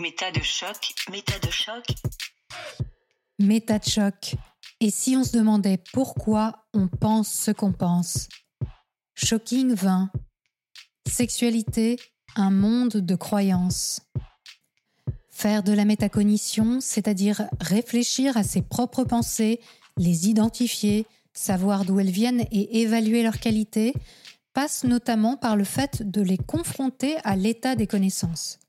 Méta de choc, méta de choc. Méta de choc. Et si on se demandait pourquoi on pense ce qu'on pense? Shocking 20. Sexualité, un monde de croyances. Faire de la métacognition, c'est-à-dire réfléchir à ses propres pensées, les identifier, savoir d'où elles viennent et évaluer leur qualité, passe notamment par le fait de les confronter à l'état des connaissances.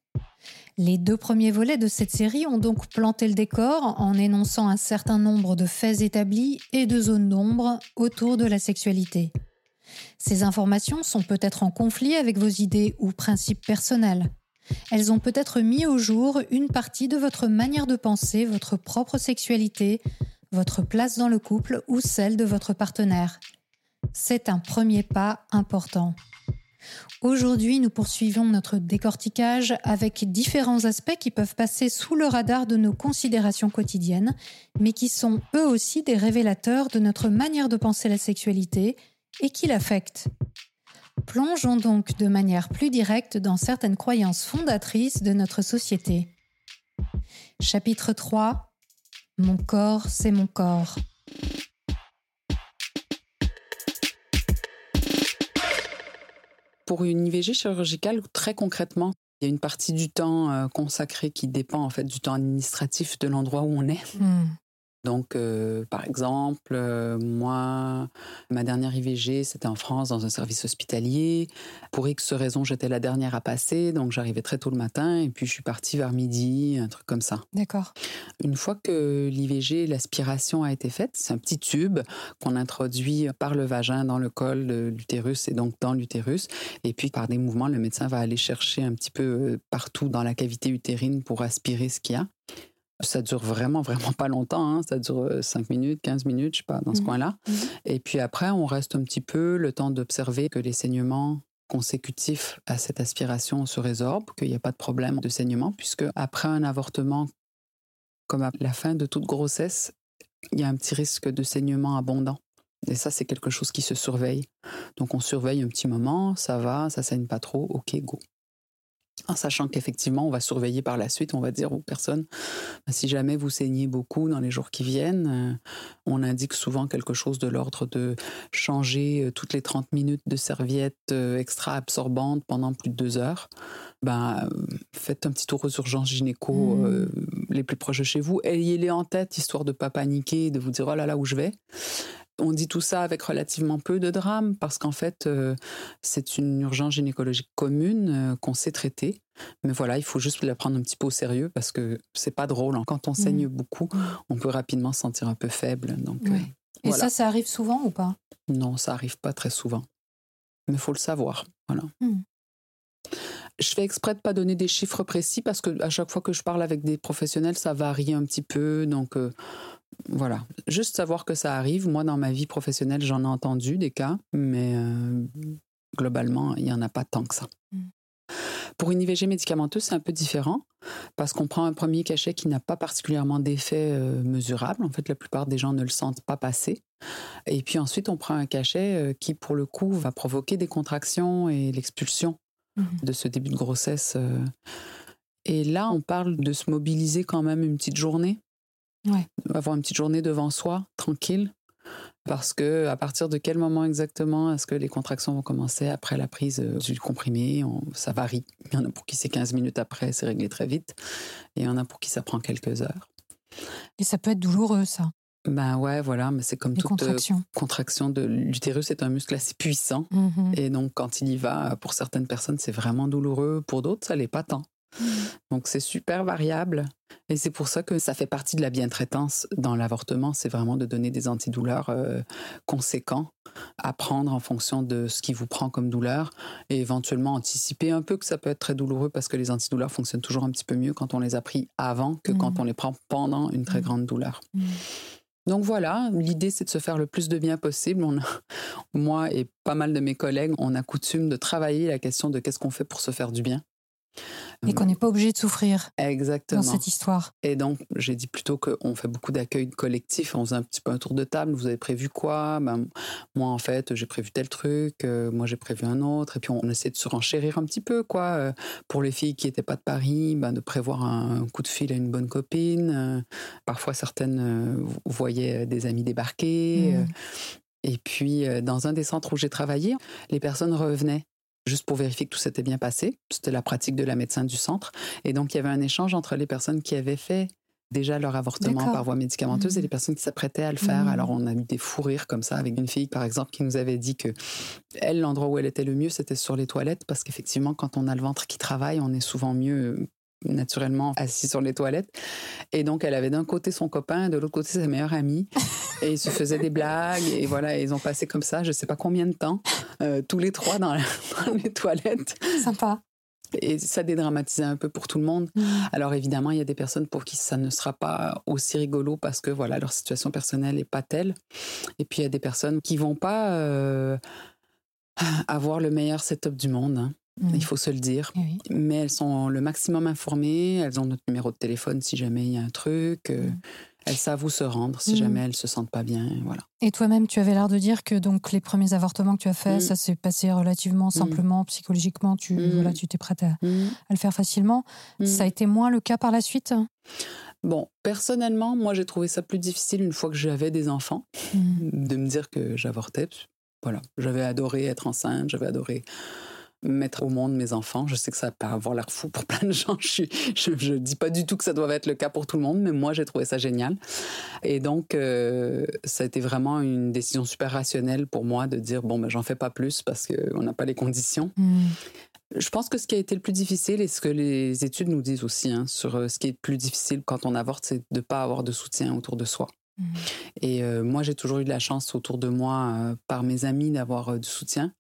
Les deux premiers volets de cette série ont donc planté le décor en énonçant un certain nombre de faits établis et de zones d'ombre autour de la sexualité. Ces informations sont peut-être en conflit avec vos idées ou principes personnels. Elles ont peut-être mis au jour une partie de votre manière de penser, votre propre sexualité, votre place dans le couple ou celle de votre partenaire. C'est un premier pas important. Aujourd'hui, nous poursuivons notre décortiquage avec différents aspects qui peuvent passer sous le radar de nos considérations quotidiennes, mais qui sont eux aussi des révélateurs de notre manière de penser la sexualité et qui l'affectent. Plongeons donc de manière plus directe dans certaines croyances fondatrices de notre société. Chapitre 3 Mon corps, c'est mon corps. Pour une IVG chirurgicale, très concrètement, il y a une partie du temps euh, consacré qui dépend en fait du temps administratif de l'endroit où on est. Hmm. Donc, euh, par exemple, euh, moi, ma dernière IVG, c'était en France, dans un service hospitalier. Pour X raisons, j'étais la dernière à passer, donc j'arrivais très tôt le matin, et puis je suis partie vers midi, un truc comme ça. D'accord. Une fois que l'IVG, l'aspiration a été faite, c'est un petit tube qu'on introduit par le vagin dans le col de l'utérus et donc dans l'utérus. Et puis, par des mouvements, le médecin va aller chercher un petit peu euh, partout dans la cavité utérine pour aspirer ce qu'il y a. Ça dure vraiment, vraiment pas longtemps. Hein. Ça dure 5 minutes, 15 minutes, je sais pas, dans ce Mhm. coin-là. Mhm. Et puis après, on reste un petit peu le temps d'observer que les saignements consécutifs à cette aspiration se résorbent, qu'il n'y a pas de problème de saignement, puisque après un avortement, comme à la fin de toute grossesse, il y a un petit risque de saignement abondant. Et ça, c'est quelque chose qui se surveille. Donc, on surveille un petit moment, ça va, ça saigne pas trop, ok, go. En sachant qu'effectivement, on va surveiller par la suite, on va dire aux personnes, ben, si jamais vous saignez beaucoup dans les jours qui viennent, euh, on indique souvent quelque chose de l'ordre de changer euh, toutes les 30 minutes de serviettes euh, extra absorbantes pendant plus de deux heures. Ben, faites un petit tour aux urgences gynéco Mm. euh, les plus proches de chez vous. Ayez-les en tête, histoire de pas paniquer, de vous dire oh là là où je vais. On dit tout ça avec relativement peu de drame parce qu'en fait, euh, c'est une urgence gynécologique commune euh, qu'on sait traiter. Mais voilà, il faut juste la prendre un petit peu au sérieux parce que c'est pas drôle. hein. Quand on saigne beaucoup, on peut rapidement se sentir un peu faible. Donc, euh, Et Voilà. ça, ça arrive souvent ou pas? Non, ça arrive pas très souvent. Mais il faut le savoir. Voilà. Hmm. Je fais exprès de pas donner des chiffres précis parce que à chaque fois que je parle avec des professionnels, ça varie un petit peu. Donc euh, voilà, juste savoir que ça arrive. Moi, dans ma vie professionnelle, j'en ai entendu des cas, mais euh, globalement, il y en a pas tant que ça. Hmm. Pour une IVG médicamenteuse, c'est un peu différent parce qu'on prend un premier cachet qui n'a pas particulièrement d'effet euh, mesurable. En fait, la plupart des gens ne le sentent pas passer. Et puis ensuite, on prend un cachet euh, qui, pour le coup, va provoquer des contractions et l'expulsion Mhm. de ce début de grossesse. euh. Et là, on parle de se mobiliser quand même une petite journée. Ouais. Avoir une petite journée devant soi, tranquille. Parce que à partir de quel moment exactement est-ce que les contractions vont commencer après la prise euh, du comprimé? On- Ça varie. Il y en a pour qui c'est 15 minutes après, c'est réglé très vite. Et il y en a pour qui ça prend quelques heures. Et ça peut être douloureux, ça, Ben ouais, voilà, mais c'est comme les toute euh, contractions. contraction de l'utérus, c'est un muscle assez puissant. Mhm. Et donc, quand il y va, pour certaines personnes, c'est vraiment douloureux. Pour d'autres, ça l'est pas tant. Donc, c'est super variable. Et c'est pour ça que ça fait partie de la bientraitance dans l'avortement. C'est vraiment de donner des antidouleurs euh, conséquents à prendre en fonction de ce qui vous prend comme douleur et éventuellement anticiper un peu que ça peut être très douloureux parce que les antidouleurs fonctionnent toujours un petit peu mieux quand on les a pris avant que quand on les prend pendant une très Mhm. grande douleur. Mhm. Donc voilà, l'idée c'est de se faire le plus de bien possible. On a, moi et pas mal de mes collègues, on a coutume de travailler la question de qu'est-ce qu'on fait pour se faire du bien. Et qu'on n'est pas obligé de souffrir Exactement. dans cette histoire. Et donc, j'ai dit plutôt qu'on fait beaucoup d'accueil collectif. On faisait un petit peu un tour de table. Vous avez prévu quoi? Ben, Moi, en fait, j'ai prévu tel truc. Euh, moi, j'ai prévu un autre. Et puis, on essaie de se renchérir un petit peu, quoi. Euh, pour les filles qui n'étaient pas de Paris, ben, de prévoir un, coup de fil à une bonne copine. Euh, parfois, certaines voyaient des amis débarquer. Mmh. Et puis, dans un des centres où j'ai travaillé, les personnes revenaient juste pour vérifier que tout s'était bien passé. C'était la pratique de la médecin du centre. Et donc, il y avait un échange entre les personnes qui avaient fait déjà leur avortement par voie médicamenteuse et mmh. les personnes qui s'apprêtaient à le faire. Mmh. Alors, on a eu des fous rires comme ça avec une fille, par exemple, qui nous avait dit que elle, l'endroit où elle était le mieux, c'était sur les toilettes parce qu'effectivement, quand on a le ventre qui travaille, on est souvent mieux naturellement assis sur les toilettes. Et donc, elle avait d'un côté son copain, de l'autre côté sa meilleure amie. Et ils se faisaient des blagues. Et voilà, ils ont passé comme ça, je ne sais pas combien de temps, euh, tous les trois dans, les toilettes. Sympa. Et ça dédramatisait un peu pour tout le monde. Mmh. Alors évidemment, il y a des personnes pour qui ça ne sera pas aussi rigolo parce que voilà, leur situation personnelle n'est pas telle. Et puis il y a des personnes qui vont pas euh, avoir le meilleur setup du monde. Hein. Il mmh. faut se le dire. Mais elles sont le maximum informées. Elles ont notre numéro de téléphone si jamais il y a un truc. Euh, mmh. Elles savent où se rendre si mmh. jamais elles se sentent pas bien. Voilà. Et toi-même, tu avais l'air de dire que donc les premiers avortements que tu as faits, ça s'est passé relativement simplement, psychologiquement. Tu voilà, tu étais prête à, le faire facilement. Ça a été moins le cas par la suite? Bon, personnellement, moi j'ai trouvé ça plus difficile une fois que j'avais des enfants, de me dire que j'avortais. Voilà, j'avais adoré être enceinte, j'avais adoré mettre au monde mes enfants. Je sais que ça peut avoir l'air fou pour plein de gens. Je ne dis pas du tout que ça doit être le cas pour tout le monde, mais moi, j'ai trouvé ça génial. Et donc, euh, ça a été vraiment une décision super rationnelle pour moi de dire, bon, ben, j'en fais pas plus parce qu'on n'a pas les conditions. Hmm. Je pense que ce qui a été le plus difficile, et ce que les études nous disent aussi, hein, sur euh, ce qui est le plus difficile quand on avorte, c'est de ne pas avoir de soutien autour de soi. Hmm. Et euh, moi, j'ai toujours eu de la chance autour de moi, par mes amis, d'avoir du soutien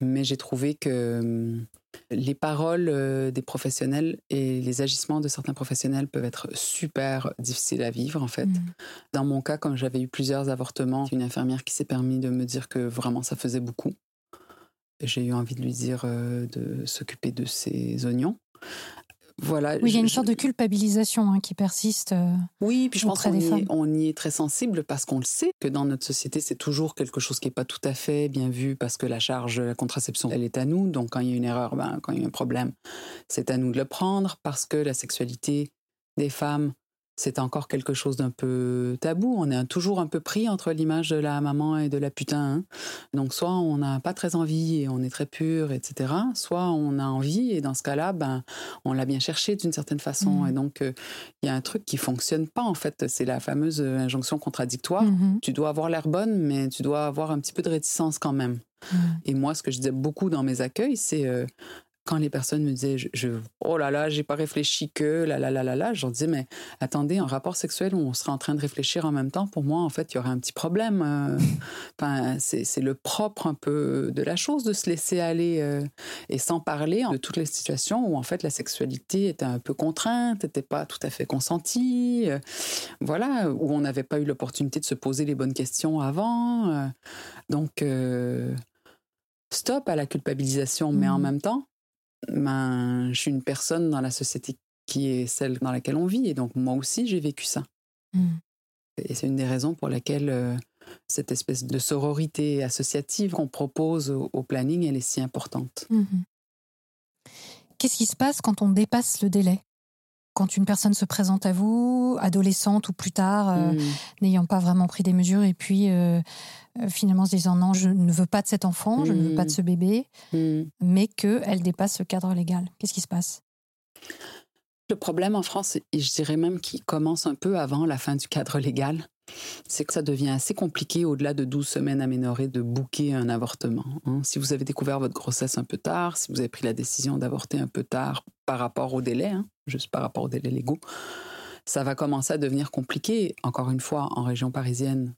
mais j'ai trouvé que hum, les paroles euh, des professionnels et les agissements de certains professionnels peuvent être super difficiles à vivre, en fait. Mmh. Dans mon cas, comme j'avais eu plusieurs avortements, une infirmière qui s'est permis de me dire que vraiment ça faisait beaucoup. J'ai eu envie de lui dire euh, de s'occuper de ses oignons. Voilà. Oui, il y a une sorte de culpabilisation hein, qui persiste. Euh, oui, puis je pense qu'on y, on y est très sensible parce qu'on le sait que dans notre société, c'est toujours quelque chose qui n'est pas tout à fait bien vu parce que la charge de la contraception, elle est à nous. Donc quand il y a une erreur, ben, quand il y a un problème, c'est à nous de le prendre parce que la sexualité des femmes c'est encore quelque chose d'un peu tabou. On est toujours un peu pris entre l'image de la maman et de la putain. Hein. Donc soit on n'a pas très envie et on est très pur, etc. Soit on a envie et dans ce cas-là, ben, on l'a bien cherché d'une certaine façon. Mmh. Et donc euh, il y a un truc qui fonctionne pas en fait. C'est la fameuse injonction contradictoire. Mmh tu dois avoir l'air bonne, mais tu dois avoir un petit peu de réticence quand même. Mmh. Et moi, ce que je disais beaucoup dans mes accueils, c'est euh, quand les personnes me disaient je, oh là là j'ai pas réfléchi que là là là là là j'en disais mais attendez un rapport sexuel où on serait en train de réfléchir en même temps pour moi en fait il y aurait un petit problème euh. enfin c'est le propre un peu de la chose de se laisser aller euh, et sans parler de toutes les situations où en fait la sexualité était un peu contrainte n'était pas tout à fait consentie euh. voilà où on n'avait pas eu l'opportunité de se poser les bonnes questions avant donc stop à la culpabilisation mais en mmh. même temps ben, je suis une personne dans la société qui est celle dans laquelle on vit. Et donc, moi aussi, j'ai vécu ça. Mmh. Et c'est une des raisons pour laquelle euh, cette espèce de sororité associative qu'on propose au, planning, elle est si importante. Mmh Qu'est-ce qui se passe quand on dépasse le délai? Quand une personne se présente à vous, adolescente ou plus tard, euh, mmh. n'ayant pas vraiment pris des mesures, et puis euh, euh, finalement se disant non, je ne veux pas de cet enfant, je ne veux pas de ce bébé, mmh. mais qu'elle dépasse ce cadre légal. Qu'est-ce qui se passe? Le problème en France, et je dirais même qu'il commence un peu avant la fin du cadre légal, c'est que ça devient assez compliqué au-delà de 12 semaines aménorées de bouquer un avortement. Hein. Si vous avez découvert votre grossesse un peu tard, si vous avez pris la décision d'avorter un peu tard par rapport au délai, hein, juste par rapport aux délais légaux, ça va commencer à devenir compliqué. Encore une fois, en région parisienne,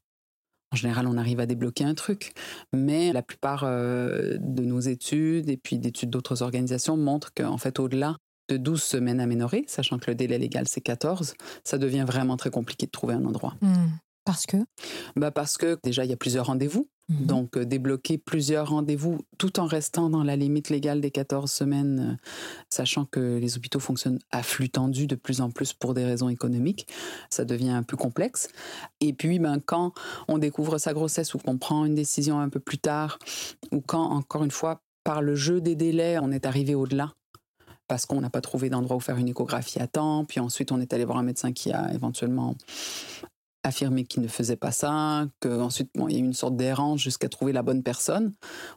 en général, on arrive à débloquer un truc, mais la plupart euh, de nos études et puis d'études d'autres organisations montrent qu'en fait, au-delà de 12 semaines aménorées, sachant que le délai légal c'est 14, ça devient vraiment très compliqué de trouver un endroit. Hmm. Parce que? Bah Parce que déjà, il y a plusieurs rendez-vous. Mhm. Donc, euh, débloquer plusieurs rendez-vous tout en restant dans la limite légale des 14 semaines, euh, sachant que les hôpitaux fonctionnent à flux tendu de plus en plus pour des raisons économiques, ça devient un peu complexe. Et puis, ben, quand on découvre sa grossesse ou qu'on prend une décision un peu plus tard, ou quand, encore une fois, par le jeu des délais, on est arrivé au-delà parce qu'on n'a pas trouvé d'endroit où faire une échographie à temps, puis ensuite on est allé voir un médecin qui a éventuellement affirmé qu'il ne faisait pas ça, qu'ensuite bon, il y a eu une sorte d'errance jusqu'à trouver la bonne personne.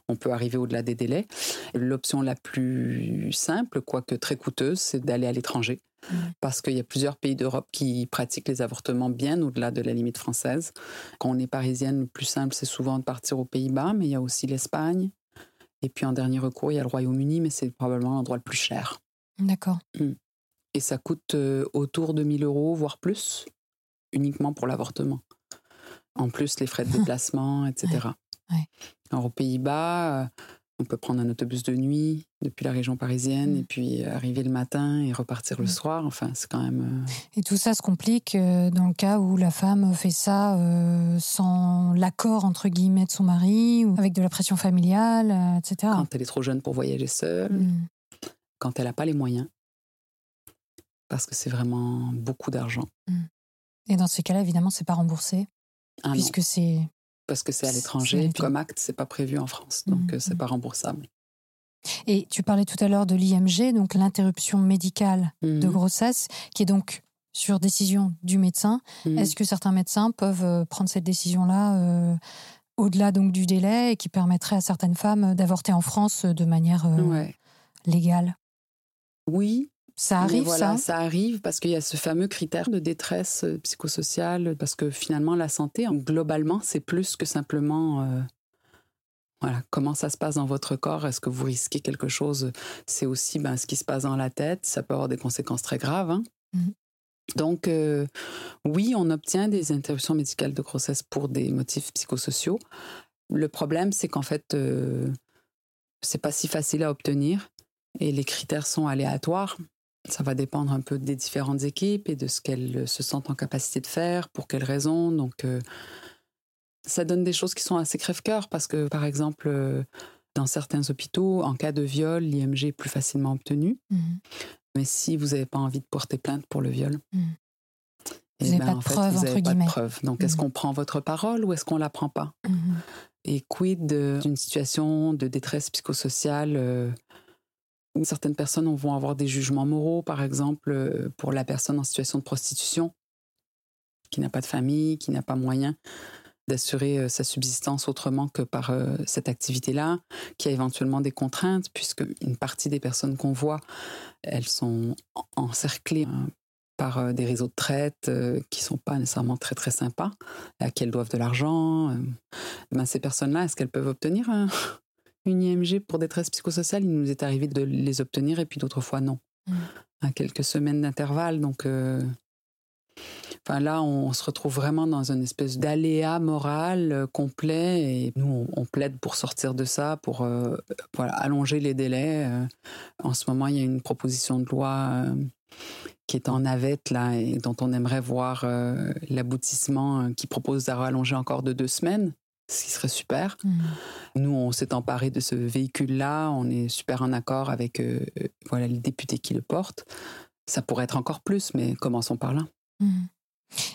On peut arriver au-delà des délais. L'option la plus simple, quoique très coûteuse, c'est d'aller à l'étranger. Mmh. Parce qu'il y a plusieurs pays d'Europe qui pratiquent les avortements bien au-delà de la limite française. Quand on est parisienne, le plus simple, c'est souvent de partir aux Pays-Bas, mais il y a aussi l'Espagne. Et puis en dernier recours, il y a le Royaume-Uni, mais c'est probablement l'endroit le plus cher. D'accord. Mmh. Et ça coûte euh, autour de 1000 euros, voire plus uniquement pour l'avortement. En plus, les frais de déplacement, etc. Alors, aux Pays-Bas, euh, on peut prendre un autobus de nuit depuis la région parisienne mm. et puis arriver le matin et repartir le soir. Enfin, c'est quand même. Euh, et tout ça se complique euh, dans le cas où la femme fait ça sans l'accord entre guillemets de son mari ou avec de la pression familiale, etc. Quand elle est trop jeune pour voyager seule, mm. Quand elle n'a pas les moyens, parce que c'est vraiment beaucoup d'argent. Et dans ces cas-là, évidemment, c'est pas remboursé, ah puisque c'est parce que c'est à l'étranger. Comme acte, c'est pas prévu en France, donc mmh, c'est mmh. pas remboursable. Et tu parlais tout à l'heure de l'IMG, donc l'interruption médicale de mmh. grossesse, qui est donc sur décision du médecin. Est-ce que certains médecins peuvent euh, prendre cette décision-là euh, au-delà donc du délai et qui permettrait à certaines femmes d'avorter en France de manière légale? Oui, ça arrive, ça Ça arrive parce qu'il y a ce fameux critère de détresse euh, psychosociale, parce que finalement, la santé, globalement, c'est plus que simplement... Euh, voilà, comment ça se passe dans votre corps Est-ce que vous risquez quelque chose C'est aussi ben, ce qui se passe dans la tête. Ça peut avoir des conséquences très graves. Hein. Mmh. Donc, euh, oui, on obtient des interruptions médicales de grossesse pour des motifs psychosociaux. Le problème, c'est qu'en fait, c'est pas si facile à obtenir et les critères sont aléatoires. Ça va dépendre un peu des différentes équipes et de ce qu'elles se sentent en capacité de faire, pour quelles raisons. Donc, euh, ça donne des choses qui sont assez crève-cœur parce que, par exemple, euh, dans certains hôpitaux, en cas de viol, l'IMG est plus facilement obtenu. Mhm. Mais si vous n'avez pas envie de porter plainte pour le viol, mhm. eh vous n'avez ben, pas, de preuve, vous pas de preuve. Donc, est-ce mhm. qu'on prend votre parole ou est-ce qu'on la prend pas? Et quid d'une situation de détresse psychosociale euh, Certaines personnes vont avoir des jugements moraux, par exemple, euh, pour la personne en situation de prostitution, qui n'a pas de famille, qui n'a pas moyen d'assurer euh, sa subsistance autrement que par euh, cette activité-là, qui a éventuellement des contraintes, puisque une partie des personnes qu'on voit, elles sont encerclées hein, par des réseaux de traite qui sont pas nécessairement très très sympas, à qui elles doivent de l'argent. Ben, ces personnes-là, est-ce qu'elles peuvent obtenir une IMG pour détresse psychosociale, il nous est arrivé de les obtenir et puis d'autres fois non. Mmh. À quelques semaines d'intervalle. Donc, euh, enfin, là, on se retrouve vraiment dans une espèce d'aléa moral euh, complet et nous, on, plaide pour sortir de ça, pour euh, voilà, allonger les délais. en ce moment, il y a une proposition de loi qui est en navette là et dont on aimerait voir l'aboutissement qui propose de rallonger encore de deux semaines ce qui serait super. Mmh. Nous, on s'est emparé de ce véhicule-là, on est super en accord avec euh, euh, voilà, les députés qui le portent. Ça pourrait être encore plus, mais commençons par là. Mmh.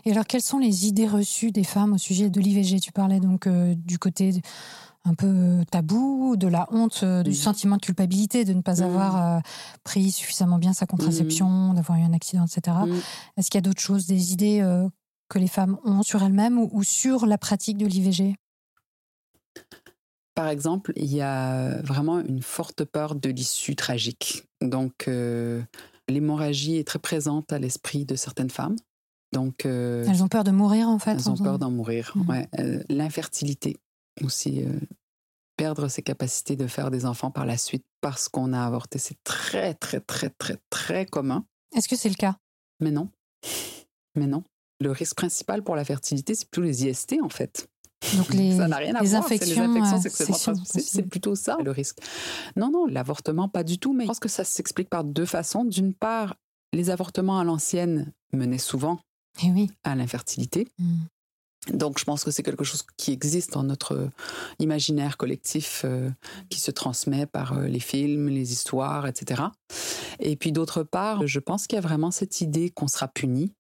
Et alors, quelles sont les idées reçues des femmes au sujet de l'IVG Tu parlais donc euh, du côté un peu tabou, de la honte, du sentiment de culpabilité de ne pas mmh. avoir pris suffisamment bien sa contraception, d'avoir eu un accident, etc. Est-ce qu'il y a d'autres choses, des idées que les femmes ont sur elles-mêmes ou sur la pratique de l'IVG par exemple, il y a vraiment une forte peur de l'issue tragique. Donc, euh, l'hémorragie est très présente à l'esprit de certaines femmes. Donc, euh, elles ont peur de mourir en fait. Elles ont peur d'en mourir. Mmh. Ouais. Euh, l'infertilité aussi, perdre ses capacités de faire des enfants par la suite parce qu'on a avorté, c'est très très très très très commun. Est-ce que c'est le cas? Mais non, mais non. Le risque principal pour la fertilité, c'est plutôt les IST en fait. Donc les, ça n'a rien à voir. Infections, les infections C'est plutôt ça le risque. Non, non, l'avortement, pas du tout. Mais je pense que ça s'explique par deux façons. D'une part, les avortements à l'ancienne menaient souvent eh oui. à l'infertilité. Hmm. Donc je pense que c'est quelque chose qui existe dans notre imaginaire collectif, euh, qui se transmet par euh, les films, les histoires, etc. Et puis d'autre part, je pense qu'il y a vraiment cette idée qu'on sera puni.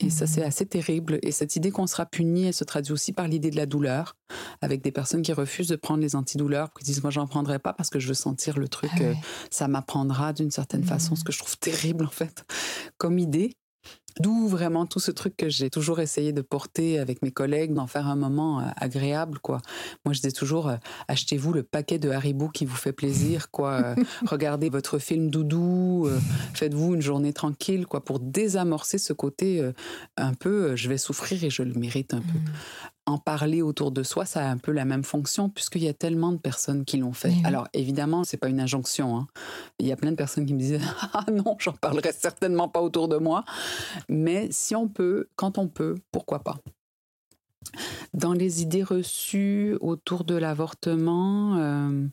Et ça, c'est assez terrible. Et cette idée qu'on sera puni, elle se traduit aussi par l'idée de la douleur, avec des personnes qui refusent de prendre les antidouleurs, qui disent moi j'en prendrai pas parce que je veux sentir le truc, Ah ouais. euh, ça m'apprendra d'une certaine façon, ce que je trouve terrible en fait comme idée. D'où vraiment tout ce truc que j'ai toujours essayé de porter avec mes collègues, d'en faire un moment euh, agréable, quoi. Moi, je dis toujours, euh, achetez-vous le paquet de Haribo qui vous fait plaisir, quoi. Euh, regardez votre film doudou, faites-vous une journée tranquille, quoi, pour désamorcer ce côté un peu, je vais souffrir et je le mérite un peu. En parler autour de soi, ça a un peu la même fonction puisqu'il y a tellement de personnes qui l'ont fait. Eh oui. Alors évidemment, c'est pas une injonction. hein. Il y a plein de personnes qui me disaient ah non, j'en parlerai certainement pas autour de moi. Mais si on peut, quand on peut, pourquoi pas? Dans les idées reçues autour de l'avortement, euh,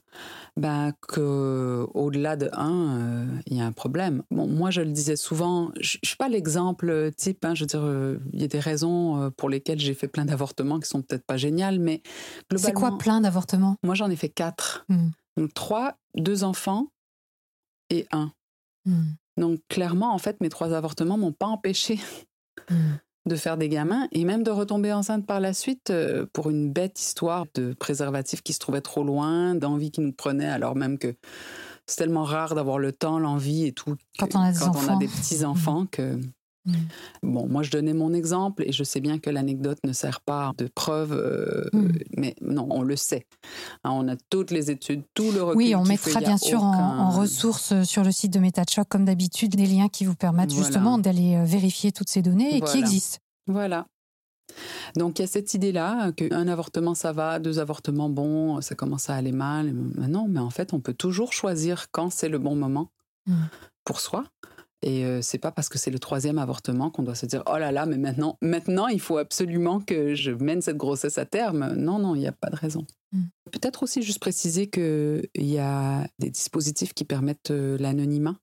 bah, que au-delà de un, euh, il y a un problème. Bon, moi, je le disais souvent, je ne suis pas l'exemple type. hein, je veux dire, euh, il y a des raisons euh, pour lesquelles j'ai fait plein d'avortements qui sont peut-être pas géniales, mais globalement, C'est quoi plein d'avortements? Moi, j'en ai fait quatre. Hmm. Donc trois, deux enfants et un. Hmm. Donc clairement, en fait, mes trois avortements m'ont pas empêché Hmm. De faire des gamins et même de retomber enceinte par la suite euh, pour une bête histoire de préservatif qui se trouvait trop loin, d'envie qui nous prenait alors même que c'est tellement rare d'avoir le temps, l'envie et tout. Quand on a des quand on a des petits enfants que Mm. Bon, moi, je donnais mon exemple et je sais bien que l'anecdote ne sert pas de preuve, euh, Mm. mais non, on le sait. Hein, on a toutes les études, tout le recul. Oui, on mettra bien sûr en, aucun- en ressources sur le site de MetaChoc, comme d'habitude, des liens qui vous permettent Voilà. justement d'aller euh, vérifier toutes ces données et qui existent. Voilà. Donc il y a cette idée-là qu'un avortement ça va, deux avortements bon, ça commence à aller mal. Mais non, mais en fait on peut toujours choisir quand c'est le bon moment Mm. pour soi. Et euh, c'est pas parce que c'est le troisième avortement qu'on doit se dire oh là là, mais maintenant, maintenant il faut absolument que je mène cette grossesse à terme. Non, non, il n'y a pas de raison. Mm. Peut-être aussi juste préciser qu'il y a des dispositifs qui permettent euh, l'anonymat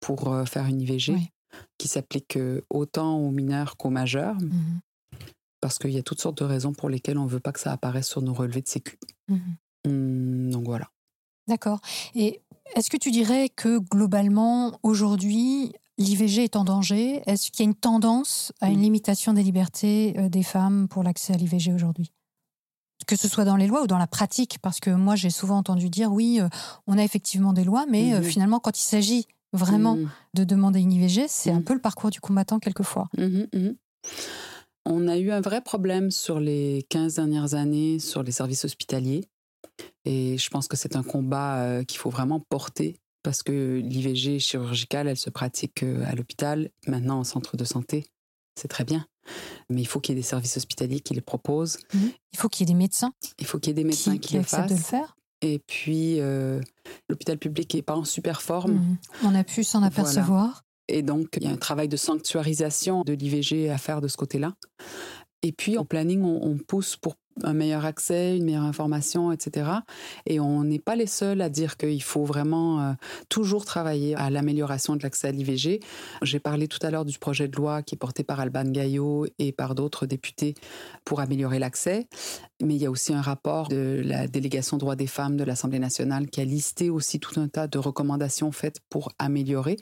pour euh, faire une IVG, Oui. qui s'appliquent euh, autant aux mineurs qu'aux majeurs Mhm. parce qu'il y a toutes sortes de raisons pour lesquelles on ne veut pas que ça apparaisse sur nos relevés de sécu. Mhm. Hum, donc voilà. D'accord. Et est-ce que tu dirais que globalement, aujourd'hui, l'IVG est en danger? Est-ce qu'il y a une tendance à une limitation des libertés euh, des femmes pour l'accès à l'IVG aujourd'hui? Que ce soit dans les lois ou dans la pratique, parce que moi j'ai souvent entendu dire oui, euh, on a effectivement des lois, mais euh, finalement quand il s'agit vraiment Hum, de demander une IVG, c'est un Mm. peu le parcours du combattant quelquefois. mhm. On a eu un vrai problème sur les 15 dernières années sur les services hospitaliers. Et je pense que c'est un combat euh, qu'il faut vraiment porter parce que l'IVG chirurgicale, elle se pratique euh, à l'hôpital, maintenant en centre de santé. C'est très bien. Mais il faut qu'il y ait des services hospitaliers qui les proposent. Il faut qu'il y ait des médecins Il faut qu'il y ait des médecins qui, qui, qui le acceptent de le fassent. faire. Et puis, euh, l'hôpital public n'est pas en super forme. Mhm. On a pu s'en Voilà. apercevoir. Et donc, il y a un travail de sanctuarisation de l'IVG à faire de ce côté-là. Et puis, en planning, on, on pousse pour un meilleur accès, une meilleure information, etc. Et on n'est pas les seuls à dire qu'il faut vraiment euh, toujours travailler à l'amélioration de l'accès à l'IVG. J'ai parlé tout à l'heure du projet de loi qui est porté par Alban Gaillot et par d'autres députés pour améliorer l'accès. Mais il y a aussi un rapport de la délégation droits des femmes de l'Assemblée nationale qui a listé aussi tout un tas de recommandations faites pour améliorer.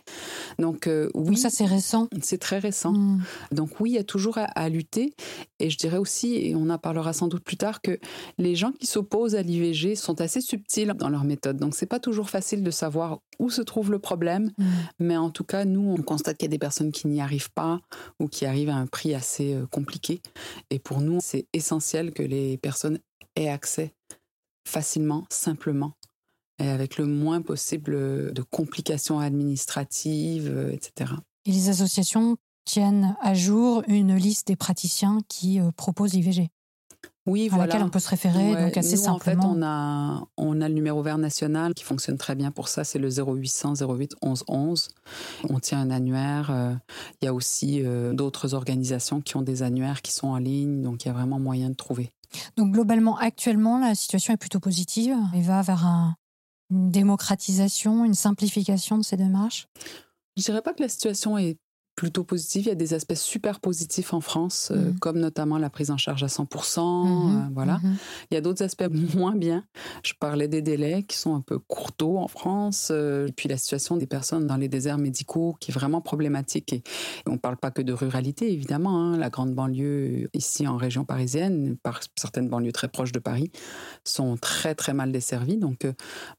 Donc euh, oui, ça c'est récent. c'est très récent. Mhm. Donc oui, il y a toujours à, à lutter. Et je dirais aussi, et on en parlera sans doute plus tard, que les gens qui s'opposent à l'IVG sont assez subtils dans leur méthode. Donc c'est pas toujours facile de savoir où se trouve le problème. Mhm. Mais en tout cas, nous, on constate qu'il y a des personnes qui n'y arrivent pas ou qui arrivent à un prix assez euh, compliqué. Et pour nous, c'est essentiel que les personnes aient accès facilement, simplement, et avec le moins possible de complications administratives, euh, etc. Et les associations tiennent à jour une liste des praticiens qui euh, proposent l'IVG, Oui, à voilà. laquelle on peut se référer, Ouais, donc assez nous, En fait, simplement. on a, on a le numéro vert national qui fonctionne très bien pour ça. C'est le 0800 08 11 11. On tient un annuaire. euh, Il y a aussi euh, d'autres organisations qui ont des annuaires qui sont en ligne. Donc, il y a vraiment moyen de trouver. Donc globalement, actuellement, la situation est plutôt positive et va vers un- une démocratisation, une simplification de ces démarches? Je dirais pas que la situation est plutôt positifs. Il y a des aspects super positifs en France, euh, Mhm. comme notamment la prise en charge à 100%. Mhm, euh, voilà. mhm. Il y a d'autres aspects moins bien. Je parlais des délais qui sont un peu courteaux en France, euh, et puis la situation des personnes dans les déserts médicaux qui est vraiment problématique. Et, on ne parle pas que de ruralité, évidemment. hein. La grande banlieue ici en région parisienne, par certaines banlieues très proches de Paris, sont très très mal desservies. Donc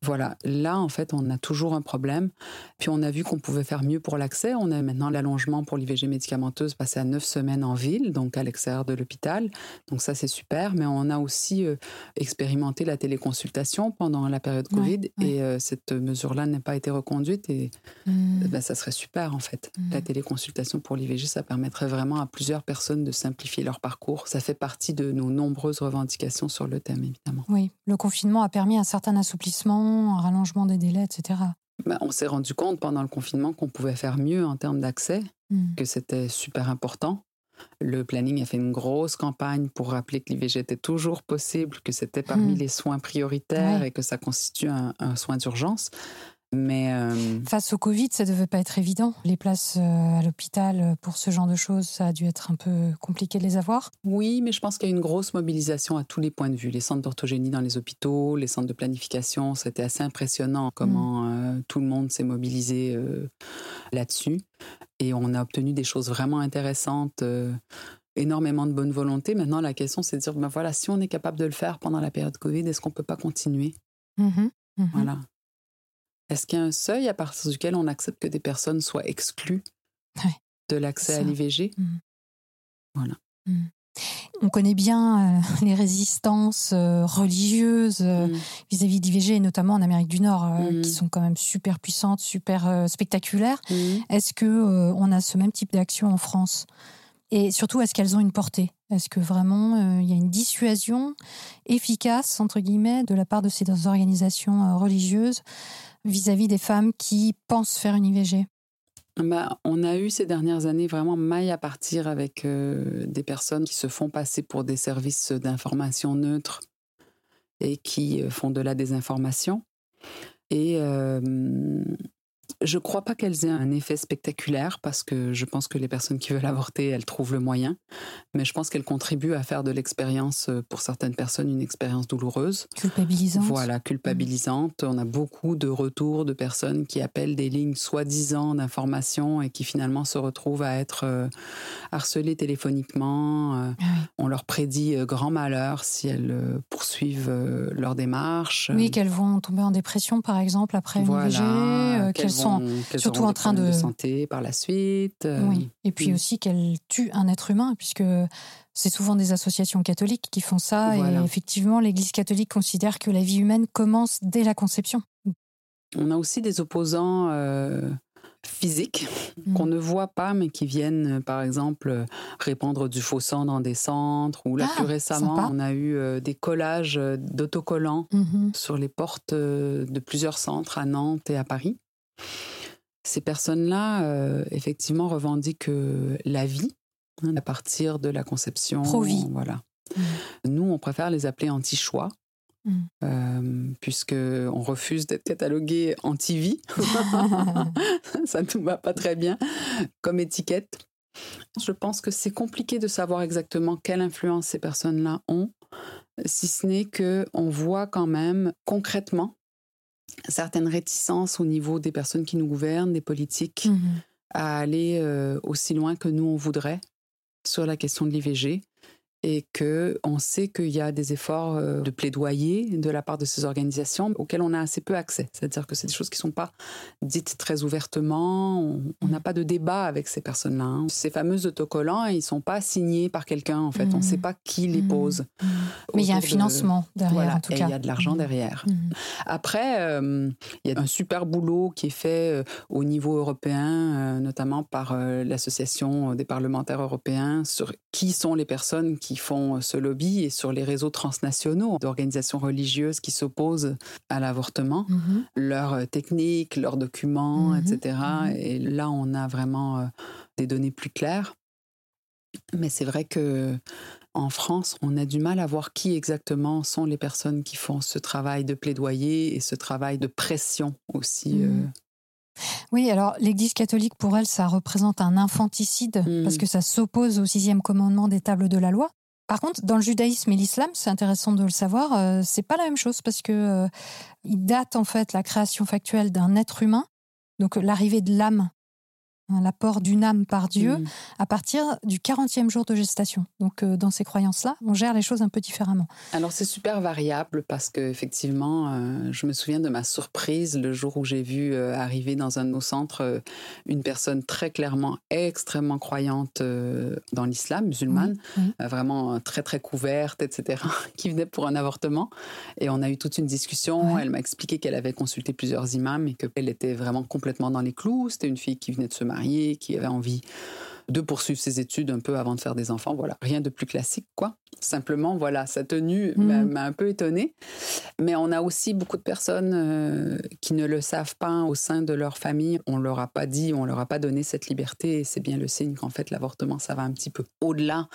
voilà, là en fait on a toujours un problème. Puis on a vu qu'on pouvait faire mieux pour l'accès. On a maintenant l'allongement pour l'IVG médicamenteuse passé à neuf semaines en ville, donc à l'extérieur de l'hôpital. Donc ça c'est super. Mais on a aussi euh, expérimenté la téléconsultation pendant la période Ouais, Covid ouais. et euh, cette mesure-là n'a pas été reconduite et Mhm. ben, ça serait super en fait. Mhm. La téléconsultation pour l'IVG, ça permettrait vraiment à plusieurs personnes de simplifier leur parcours. Ça fait partie de nos nombreuses revendications sur le thème, évidemment. Oui, le confinement a permis un certain assouplissement, un rallongement des délais, etc. Ben, on s'est rendu compte pendant le confinement qu'on pouvait faire mieux en termes d'accès, Mhm. que c'était super important. Le planning a fait une grosse campagne pour rappeler que l'IVG était toujours possible, que c'était parmi Mhm. les soins prioritaires Ouais. et que ça constitue un, un soin d'urgence. Mais euh, Face au Covid, ça devait pas être évident. Les places euh, à l'hôpital euh, pour ce genre de choses, ça a dû être un peu compliqué de les avoir. Oui, mais je pense qu'il y a une grosse mobilisation à tous les points de vue. Les centres d'orthogénie dans les hôpitaux, les centres de planification, c'était assez impressionnant comment euh, tout le monde s'est mobilisé euh, là-dessus. Et on a obtenu des choses vraiment intéressantes, énormément de bonne volonté. Maintenant, la question, c'est de dire, ben voilà, si on est capable de le faire pendant la période Covid, est-ce qu'on peut pas continuer? Mhm. Mhm. Voilà. Est-ce qu'il y a un seuil à partir duquel on accepte que des personnes soient exclues Ouais, de l'accès à l'IVG On connaît bien euh, les résistances euh, religieuses euh, Mm. vis-à-vis d'IVG, et notamment en Amérique du Nord, euh, qui sont quand même super puissantes, super euh, spectaculaires. Est-ce que euh, on a ce même type d'action en France? Et surtout, est-ce qu'elles ont une portée? Est-ce que vraiment euh, il y a une dissuasion efficace entre guillemets de la part de ces organisations euh, religieuses vis-à-vis des femmes qui pensent faire une IVG Bah, on a eu ces dernières années vraiment maille à partir avec euh, des personnes qui se font passer pour des services d'information neutres et qui euh, font de la désinformation. Et euh, je ne crois pas qu'elles aient un effet spectaculaire parce que je pense que les personnes qui veulent avorter, elles trouvent le moyen. Mais je pense qu'elles contribuent à faire de l'expérience, euh, pour certaines personnes, une expérience douloureuse. culpabilisante Voilà, culpabilisante. On a beaucoup de retours de personnes qui appellent des lignes soi-disant d'information et qui finalement se retrouvent à être euh, harcelées téléphoniquement. Euh, Ah oui. on leur prédit grand malheur si elles poursuivent leur démarche. Oui, qu'elles vont tomber en dépression, par exemple, après une Voilà, qu'elles sont. Surtout en train problèmes de- santé par la suite. euh, Oui. Et puis aussi qu'elles tuent un être humain, puisque c'est souvent des associations catholiques qui font ça. Voilà. Et effectivement, l'Église catholique considère que la vie humaine commence dès la conception. On a aussi des opposants euh, physiques Mm. qu'on ne voit pas, mais qui viennent, par exemple, répandre du faux sang dans des centres. Ou là, Ah, plus récemment, sympa. on a eu euh, des collages d'autocollants Mhm. sur les portes de plusieurs centres à Nantes et à Paris. Ces personnes-là, euh, effectivement, revendiquent euh, la vie hein, à partir de la conception. Pro-vie. Voilà. Mm. Nous, on préfère les appeler anti-choix. Mm. euh, puisque on refuse d'être catalogué anti-vie, ça ne nous va pas très bien comme étiquette. Je pense que c'est compliqué de savoir exactement quelle influence ces personnes-là ont, si ce n'est que on voit quand même concrètement certaines réticences au niveau des personnes qui nous gouvernent, des politiques, Mhm. à aller euh, aussi loin que nous on voudrait sur la question de l'IVG et que on sait qu'il y a des efforts euh, de plaidoyer de la part de ces organisations auxquels on a assez peu accès. C'est-à-dire que c'est des choses qui ne sont pas dites très ouvertement. On n'a pas de débat avec ces personnes-là. hein. Ces fameux autocollants, ils sont pas signés par quelqu'un. En fait, on ne sait pas qui les Mhm. pose. Mhm. Mais il y a un de- financement derrière, Voilà, en tout et cas. il y a de l'argent Mhm. derrière. Après, euh, il y a un super boulot qui est fait euh, au niveau européen, euh, notamment par euh, l'Association des parlementaires européens, sur qui sont les personnes qui font euh, ce lobby et sur les réseaux transnationaux d'organisations religieuses qui s'opposent à l'avortement, Mhm. leurs euh, techniques, leurs documents, Mhm, etc. mhm. Et là, on a vraiment euh, des données plus claires. Mais c'est vrai que en France, on a du mal à voir qui exactement sont les personnes qui font ce travail de plaidoyer et ce travail de pression aussi Oui, alors l'Église catholique, pour elle, ça représente un infanticide Mm. parce que ça s'oppose au sixième commandement des tables de la loi. Par contre, dans le judaïsme et l'islam, c'est intéressant de le savoir, euh, c'est pas la même chose parce que euh, il date en fait la création factuelle d'un être humain, donc l'arrivée de l'âme, hein, l'apport d'une âme par Dieu, Mm. à partir du 40e jour de gestation. Donc euh, dans ces croyances-là, on gère les choses un peu différemment. Alors c'est super variable parce que effectivement, euh, je me souviens de ma surprise le jour où j'ai vu euh, arriver dans un de nos centres une personne très clairement extrêmement croyante dans l'islam musulmane, vraiment très très couverte, etc., qui venait pour un avortement. Et on a eu toute une discussion. Ouais. Elle m'a expliqué qu'elle avait consulté plusieurs imams et qu'elle était vraiment complètement dans les clous. C'était une fille qui venait de se marier, qui avait envie de poursuivre ses études un peu avant de faire des enfants. Voilà, rien de plus classique, quoi. Simplement, voilà, sa tenue m'a Mhm. m'a un peu étonnée. Mais on a aussi beaucoup de personnes euh, qui ne le savent pas au sein de leur famille. On leur a pas dit, on leur a pas donné cette liberté. Et c'est bien le signe qu'en fait, l'avortement, ça va un petit peu au-delà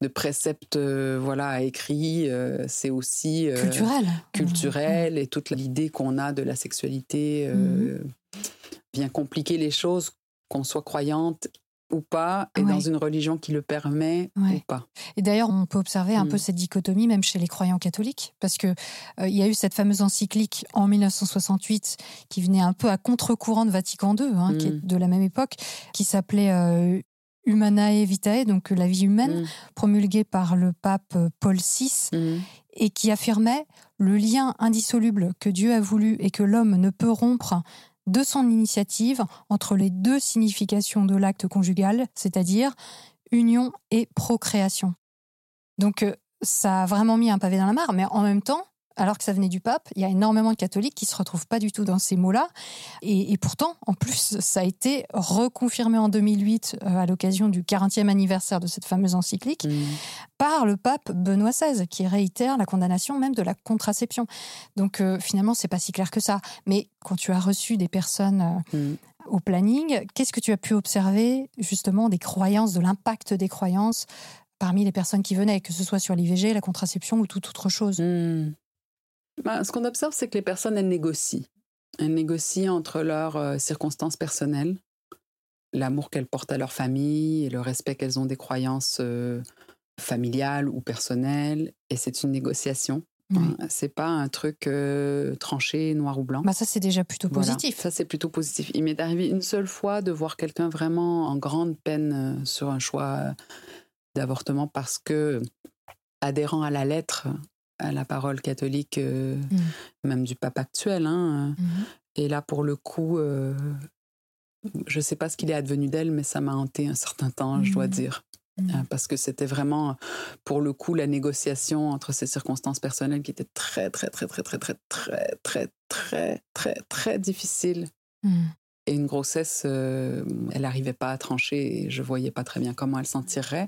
de préceptes, euh, voilà, écrits. euh, c'est aussi Culturel. culturel et toute l'idée qu'on a de la sexualité euh, vient compliquer les choses, qu'on soit croyante ou pas, et Ouais. dans une religion qui le permet Ouais. ou pas. Et d'ailleurs, on peut observer un Mm. peu cette dichotomie même chez les croyants catholiques, parce que euh, il y a eu cette fameuse encyclique en 1968 qui venait un peu à contre-courant de Vatican II, hein, qui est Mm. de la même époque, qui s'appelait euh, Humanae Vitae, donc la vie humaine, Mm. promulguée par le pape euh, Paul VI, et qui affirmait le lien indissoluble que Dieu a voulu et que l'homme ne peut rompre de son initiative entre les deux significations de l'acte conjugal, c'est-à-dire union et procréation. Donc euh, ça a vraiment mis un pavé dans la mare, mais en même temps, alors que ça venait du pape, il y a énormément de catholiques qui se retrouvent pas du tout dans ces mots-là. Et, et pourtant, en plus, ça a été reconfirmé en 2008 euh, à l'occasion du 40e anniversaire de cette fameuse encyclique par le pape Benoît XVI, qui réitère la condamnation même de la contraception. Donc euh, finalement, c'est pas si clair que ça. Mais quand tu as reçu des personnes euh, Mm. au planning, qu'est-ce que tu as pu observer justement des croyances, de l'impact des croyances parmi les personnes qui venaient, que ce soit sur l'IVG, la contraception ou toute autre chose? Mm. Ben, ce qu'on observe, c'est que les personnes, elles négocient. Elles négocient entre leurs euh, circonstances personnelles, l'amour qu'elles portent à leur famille et le respect qu'elles ont des croyances euh, familiales ou personnelles. Et c'est une négociation. Oui. Hein, C'est pas un truc euh, tranché, noir ou blanc. Bah ça, c'est déjà plutôt Voilà. positif. Ça, c'est plutôt positif. Il m'est arrivé une seule fois de voir quelqu'un vraiment en grande peine sur un choix d'avortement parce que, adhérant à la lettre, à la parole catholique, euh, Mm. même du pape actuel, hein, euh, Mhm. et là, pour le coup, euh, je ne sais pas ce qu'il est advenu d'elle, mais ça m'a hanté un certain temps, je dois Mhm. dire. Mhm. Euh, Parce que c'était vraiment, pour le coup, la négociation entre ces circonstances personnelles qui était très, très, très, très, très, très, très, très, très, très, très difficile. Et une grossesse, euh, elle n'arrivait pas à trancher et je voyais pas très bien comment elle s'en tirerait.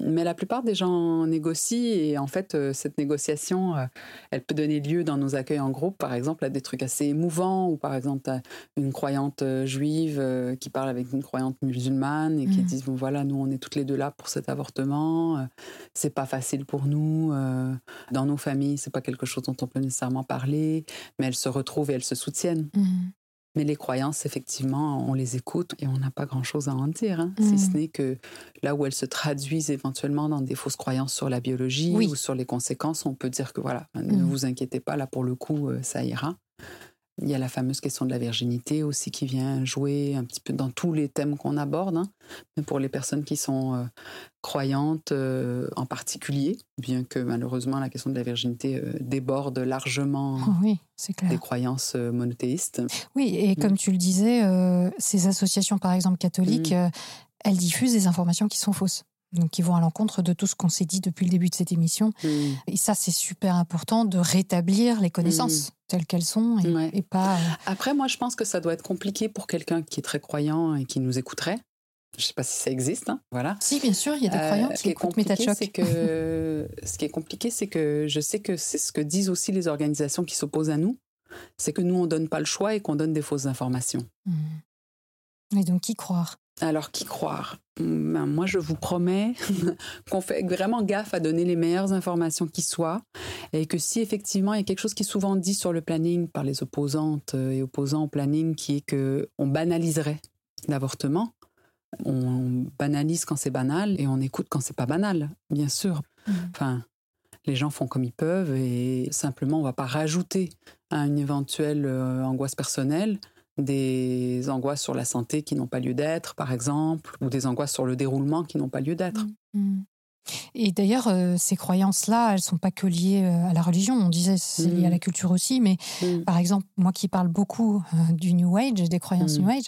Mais la plupart des gens négocient et en fait, euh, cette négociation, euh, elle peut donner lieu dans nos accueils en groupe, par exemple, à des trucs assez émouvants ou par exemple à une croyante juive qui parle avec une croyante musulmane et qui Mhm. disent bon voilà, nous on est toutes les deux là pour cet avortement. c'est pas facile pour nous. dans nos familles, c'est pas quelque chose dont on peut nécessairement parler, mais elles se retrouvent et elles se soutiennent. Mm. Mais les croyances, effectivement, on les écoute et on n'a pas grand-chose à en dire, hein, Mm. si ce n'est que là où elles se traduisent éventuellement dans des fausses croyances sur la biologie Oui. ou sur les conséquences, on peut dire que voilà, ne Mm. vous inquiétez pas, là pour le coup, euh, ça ira. Il y a la fameuse question de la virginité aussi qui vient jouer un petit peu dans tous les thèmes qu'on aborde, hein. mais pour les personnes qui sont euh, croyantes euh, en particulier, bien que malheureusement la question de la virginité euh, déborde largement Oh oui, c'est clair. des croyances monothéistes. Oui, et Mm. comme tu le disais, ces associations, par exemple catholiques, Mm. elles diffusent des informations qui sont fausses. Donc, qui vont à l'encontre de tout ce qu'on s'est dit depuis le début de cette émission. Mm. Et ça, c'est super important de rétablir les connaissances telles qu'elles sont et, Ouais. et pas. euh, Après, moi, je pense que ça doit être compliqué pour quelqu'un qui est très croyant et qui nous écouterait. Je ne sais pas si ça existe, hein, voilà. Si, bien sûr, il y a des Euh, croyants ce qui est écoutent c'est que ce qui est compliqué, c'est que je sais que c'est ce que disent aussi les organisations qui s'opposent à nous, c'est que nous on donne pas le choix et qu'on donne des fausses informations. Mm. Et donc, qui croire? Alors, qui croire? Ben, Moi, je vous promets qu'on fait vraiment gaffe à donner les meilleures informations qui soient et que si effectivement il y a quelque chose qui est souvent dit sur le planning par les opposantes et opposants au planning qui est qu'on banaliserait l'avortement, on banalise quand c'est banal et on écoute quand c'est pas banal, bien sûr. Mmh. Enfin, les gens font comme ils peuvent et simplement on va pas rajouter à une éventuelle euh, angoisse personnelle des angoisses sur la santé qui n'ont pas lieu d'être, par exemple, ou des angoisses sur le déroulement qui n'ont pas lieu d'être. Mmh. Et d'ailleurs, euh, ces croyances-là, elles sont pas que liées euh, à la religion. On disait c'est lié à mm. la culture aussi, mais mm. par exemple, moi qui parle beaucoup euh, du New Age, des croyances mm. New Age,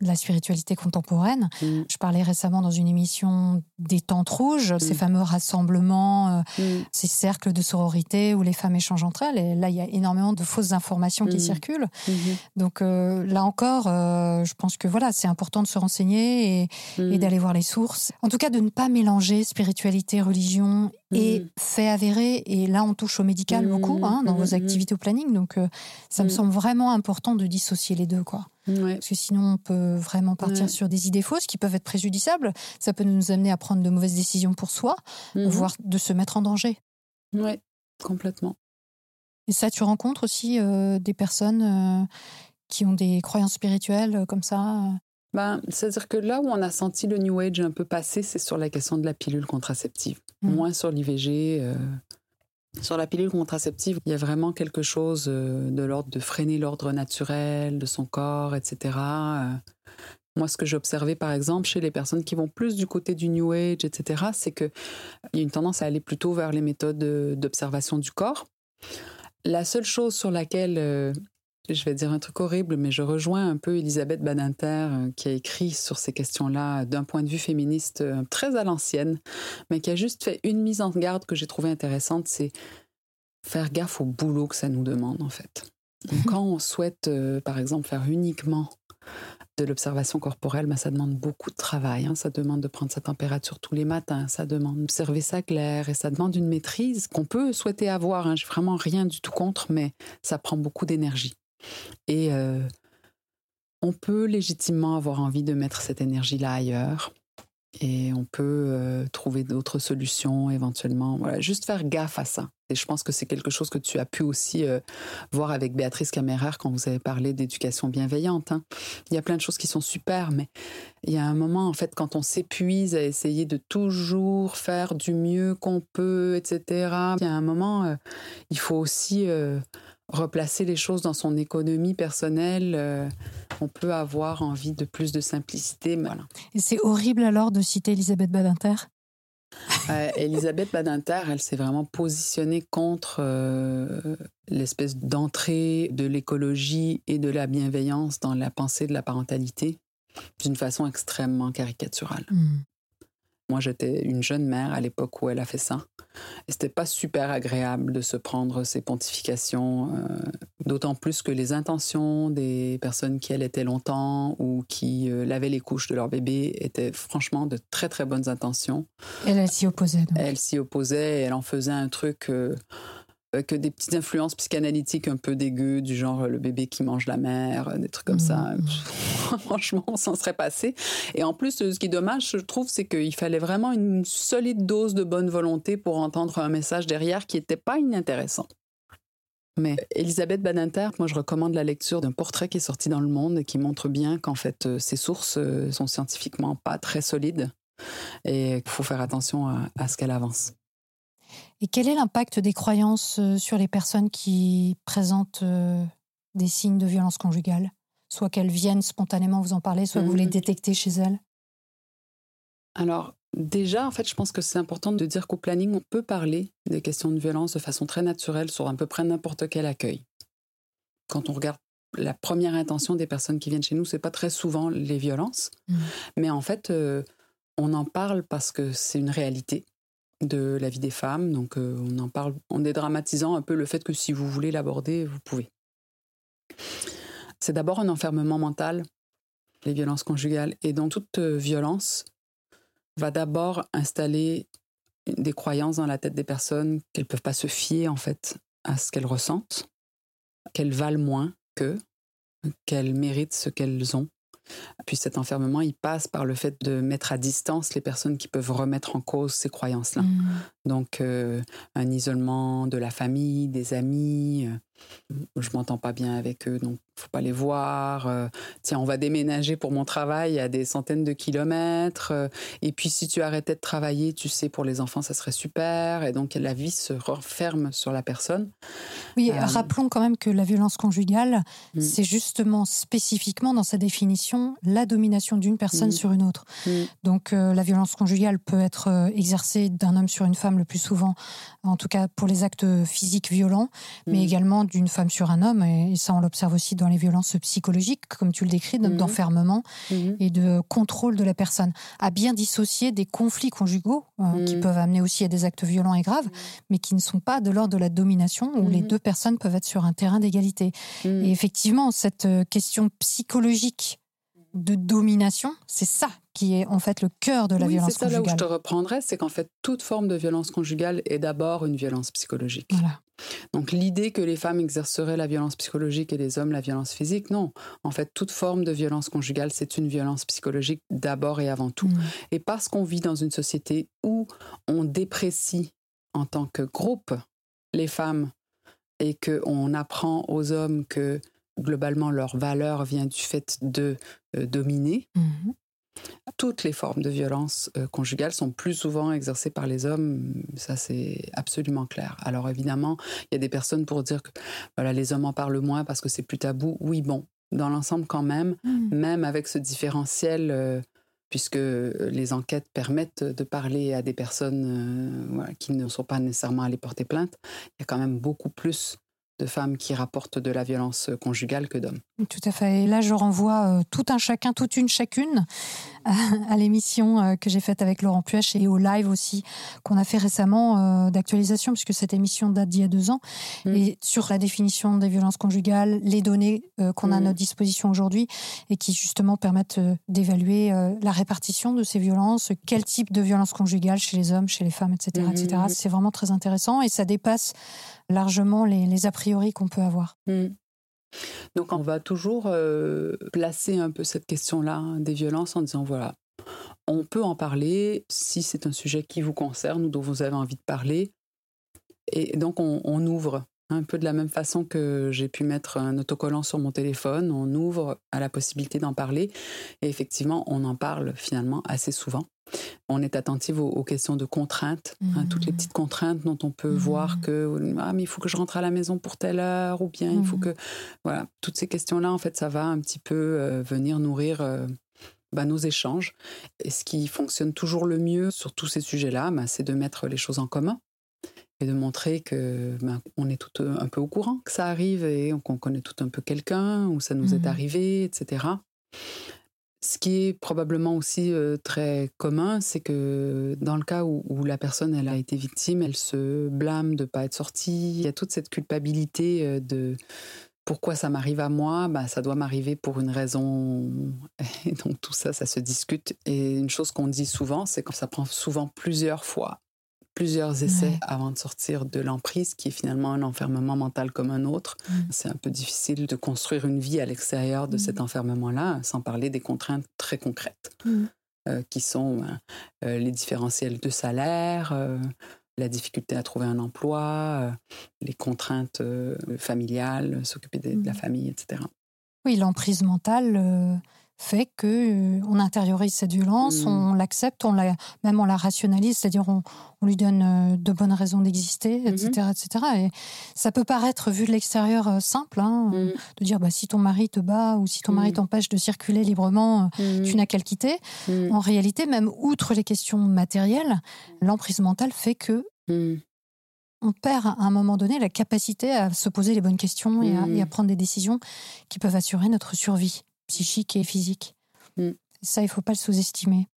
de la spiritualité contemporaine, je parlais récemment dans une émission des Tentes Rouges, ces fameux rassemblements, ces cercles de sororité où les femmes échangent entre elles. Et là, il y a énormément de fausses informations qui circulent. Mm-hmm. Donc là encore, je pense que voilà, c'est important de se renseigner et, et d'aller voir les sources. En tout cas, de ne pas mélanger spiritualité religion et mm. fait avéré. Et là, on touche au médical beaucoup mm. hein, dans vos mm. activités au planning. Donc, euh, ça me semble vraiment important de dissocier les deux. Quoi. Parce que sinon, on peut vraiment partir sur des idées fausses qui peuvent être préjudiciables. Ça peut nous amener à prendre de mauvaises décisions pour soi, mm-hmm. voire de se mettre en danger. Oui, complètement. Et ça, tu rencontres aussi euh, des personnes euh, qui ont des croyances spirituelles comme ça ben, C'est-à-dire que là où on a senti le New Age un peu passer, c'est sur la question de la pilule contraceptive. Mm. Moins sur l'IVG. Euh, sur la pilule contraceptive, il y a vraiment quelque chose euh, de l'ordre de freiner l'ordre naturel de son corps, etc. Euh, moi, ce que j'ai observé, par exemple, chez les personnes qui vont plus du côté du New Age, etc., c'est qu'il y a une tendance à aller plutôt vers les méthodes d'observation du corps. La seule chose sur laquelle je vais dire un truc horrible, mais je rejoins un peu Elisabeth Badinter euh, qui a écrit sur ces questions-là d'un point de vue féministe euh, très à l'ancienne, mais qui a juste fait une mise en garde que j'ai trouvée intéressante, c'est faire gaffe au boulot que ça nous demande en fait. quand on souhaite, euh, par exemple, faire uniquement de l'observation corporelle, ben, ça demande beaucoup de travail. Hein. Ça demande de prendre sa température tous les matins, ça demande d'observer sa glaire et ça demande une maîtrise qu'on peut souhaiter avoir. Hein. J'ai vraiment rien du tout contre, mais ça prend beaucoup d'énergie. Et euh, on peut légitimement avoir envie de mettre cette énergie-là ailleurs. Et on peut euh, trouver d'autres solutions éventuellement. Voilà, juste faire gaffe à ça. Et je pense que c'est quelque chose que tu as pu aussi euh, voir avec Béatrice Caméraire quand vous avez parlé d'éducation bienveillante. Hein. Il y a plein de choses qui sont super, mais il y a un moment, en fait, quand on s'épuise à essayer de toujours faire du mieux qu'on peut, etc., il y a un moment, il faut aussi replacer les choses dans son économie personnelle, euh, on peut avoir envie de plus de simplicité. Voilà. Et c'est horrible alors de citer Elisabeth Badinter? Euh, Elisabeth Badinter, elle s'est vraiment positionnée contre euh, l'espèce d'entrée de l'écologie et de la bienveillance dans la pensée de la parentalité d'une façon extrêmement caricaturale. Hmm. Moi, j'étais une jeune mère à l'époque où elle a fait ça. Et c'était pas super agréable de se prendre ces pontifications, euh, d'autant plus que les intentions des personnes qui allaitaient longtemps ou qui euh, lavaient les couches de leur bébé étaient franchement de très très bonnes intentions. Elle, elle s'y opposait. Elle s'y opposait et elle en faisait un truc. Euh, que des petites influences psychanalytiques un peu dégueu, du genre le bébé qui mange la mère, des trucs comme ça. Mmh. Franchement, on s'en serait passé. Et en plus, ce qui est dommage, je trouve, c'est qu'il fallait vraiment une solide dose de bonne volonté pour entendre un message derrière qui n'était pas inintéressant. Mais Elisabeth Badinter, moi je recommande la lecture d'un portrait qui est sorti dans Le Monde et qui montre bien qu'en fait euh, ces sources euh, sont scientifiquement pas très solides et qu'il faut faire attention à ce qu'elle avance. Et quel est l'impact des croyances euh, sur les personnes qui présentent euh, des signes de violence conjugale? Soit qu'elles viennent spontanément vous en parler, soit que vous les mmh. détectez chez elles? Alors, déjà, en fait, je pense que c'est important de dire qu'au planning, on peut parler des questions de violence de façon très naturelle sur à peu près n'importe quel accueil. Quand on regarde la première intention des personnes qui viennent chez nous, c'est pas très souvent les violences, mmh. mais en fait, euh, on en parle parce que c'est une réalité de la vie des femmes. Donc euh, on en parle en dédramatisant un peu le fait que si vous voulez l'aborder, vous pouvez. C'est d'abord un enfermement mental, les violences conjugales. Et dans toute euh, violence, va d'abord installer des croyances dans la tête des personnes qu'elles ne peuvent pas se fier en fait à ce qu'elles ressentent, qu'elles valent moins qu'eux, qu'elles méritent ce qu'elles ont Puis cet enfermement, il passe par le fait de mettre à distance les personnes qui peuvent remettre en cause ces croyances-là. Mm. Donc, euh, un isolement de la famille, des amis. Je m'entends pas bien avec eux, donc faut pas les voir. euh, tiens, on va déménager pour mon travail à des centaines de kilomètres. euh, et puis, si tu arrêtais de travailler, tu sais, pour les enfants, ça serait super. Et donc, la vie se referme sur la personne. Oui, Euh, rappelons quand même que la violence conjugale, Mm. c'est justement spécifiquement dans sa définition la domination d'une personne Mm. sur une autre. Mm. Donc la violence conjugale peut être exercée d'un homme sur une femme le plus souvent, en tout cas pour les actes physiques violents, mais également d'une femme sur un homme, et, ça on l'observe aussi dans les violences psychologiques, comme tu le décris, Mhm. d'enfermement Mhm. et de contrôle de la personne, à bien dissocier des conflits conjugaux euh, qui Mhm. peuvent amener aussi à des actes violents et graves, mais qui ne sont pas de l'ordre de la domination, où les deux personnes peuvent être sur un terrain d'égalité. Et effectivement, cette euh, question psychologique de domination, c'est ça qui est en fait le cœur de la oui, violence c'est ça là où je conjugale. te reprendrais, c'est qu'en fait, toute forme de violence conjugale est d'abord une violence psychologique. Voilà. Donc l'idée que les femmes exerceraient la violence psychologique et les hommes la violence physique, non. En fait, toute forme de violence conjugale, c'est une violence psychologique d'abord et avant tout. Mm. Et parce qu'on vit dans une société où on déprécie en tant que groupe les femmes et qu'on apprend aux hommes que globalement leur valeur vient du fait de euh, dominer, Mhm. Toutes les formes de violence euh, conjugale sont plus souvent exercées par les hommes, ça c'est absolument clair. Alors évidemment, il y a des personnes pour dire que voilà, les hommes en parlent moins parce que c'est plus tabou. Oui, bon, dans l'ensemble quand même, Mm. même avec ce différentiel, euh, puisque les enquêtes permettent de parler à des personnes euh, voilà, qui ne sont pas nécessairement allées porter plainte, il y a quand même beaucoup plus de femmes qui rapportent de la violence conjugale que d'hommes. Tout à fait. Et là, je renvoie euh, tout un chacun, toute une chacune à, à l'émission euh, que j'ai faite avec Laurent Puech et au live aussi qu'on a fait récemment euh, d'actualisation, puisque cette émission date d'il y a deux ans, Mm. et sur la définition des violences conjugales, les données qu'on a à Mm. notre disposition aujourd'hui et qui justement permettent d'évaluer la répartition de ces violences, quel type de violence conjugale chez les hommes, chez les femmes, etc. etc. Mhm. C'est vraiment très intéressant et ça dépasse largement les, les a priori qu'on peut avoir. Donc on va toujours euh, placer un peu cette question-là hein, des violences en disant voilà, on peut en parler si c'est un sujet qui vous concerne ou dont vous avez envie de parler. Et donc on, on ouvre un peu de la même façon que j'ai pu mettre un autocollant sur mon téléphone, on ouvre à la possibilité d'en parler. Et effectivement, on en parle finalement assez souvent. On est attentif aux, aux questions de contraintes, hein, toutes les petites contraintes dont on peut voir que ah mais il faut que je rentre à la maison pour telle heure ou bien il faut Mhm. que voilà toutes ces questions là en fait ça va un petit peu euh, venir nourrir euh, bah, nos échanges et ce qui fonctionne toujours le mieux sur tous ces sujets là bah, c'est de mettre les choses en commun et de montrer que ben, on est tout un peu au courant que ça arrive et qu'on connaît tout un peu quelqu'un ou ça nous est arrivé etc ce qui est probablement aussi euh, très commun, c'est que dans le cas où, où la personne elle a été victime, elle se blâme de pas être sortie. Il y a toute cette culpabilité euh, de pourquoi ça m'arrive à moi, bah, ça doit m'arriver pour une raison. Et donc tout ça, ça se discute. Et une chose qu'on dit souvent, c'est que ça prend souvent plusieurs fois, plusieurs essais Ouais. avant de sortir de l'emprise, qui est finalement un enfermement mental comme un autre. Mm. C'est un peu difficile de construire une vie à l'extérieur de Mm. cet enfermement-là, sans parler des contraintes très concrètes, Mm. euh, qui sont euh, euh, les différentiels de salaire, euh, la difficulté à trouver un emploi, les contraintes familiales, s'occuper de, de la famille, etc. Oui, l'emprise mentale fait que euh, on intériorise cette violence, Mm. on l'accepte, on la, même on la rationalise, c'est-à-dire on, on lui donne euh, de bonnes raisons d'exister, etc., etc. Et ça peut paraître vu de l'extérieur euh, simple, hein, Mm. de dire bah, si ton mari te bat ou si ton mari Mm. t'empêche de circuler librement, tu n'as qu'à le quitter. En réalité, même outre les questions matérielles, l'emprise mentale fait que on perd à un moment donné la capacité à se poser les bonnes questions et, à, et à prendre des décisions qui peuvent assurer notre survie psychique et physique. Mhm. Ça, il faut pas le sous-estimer.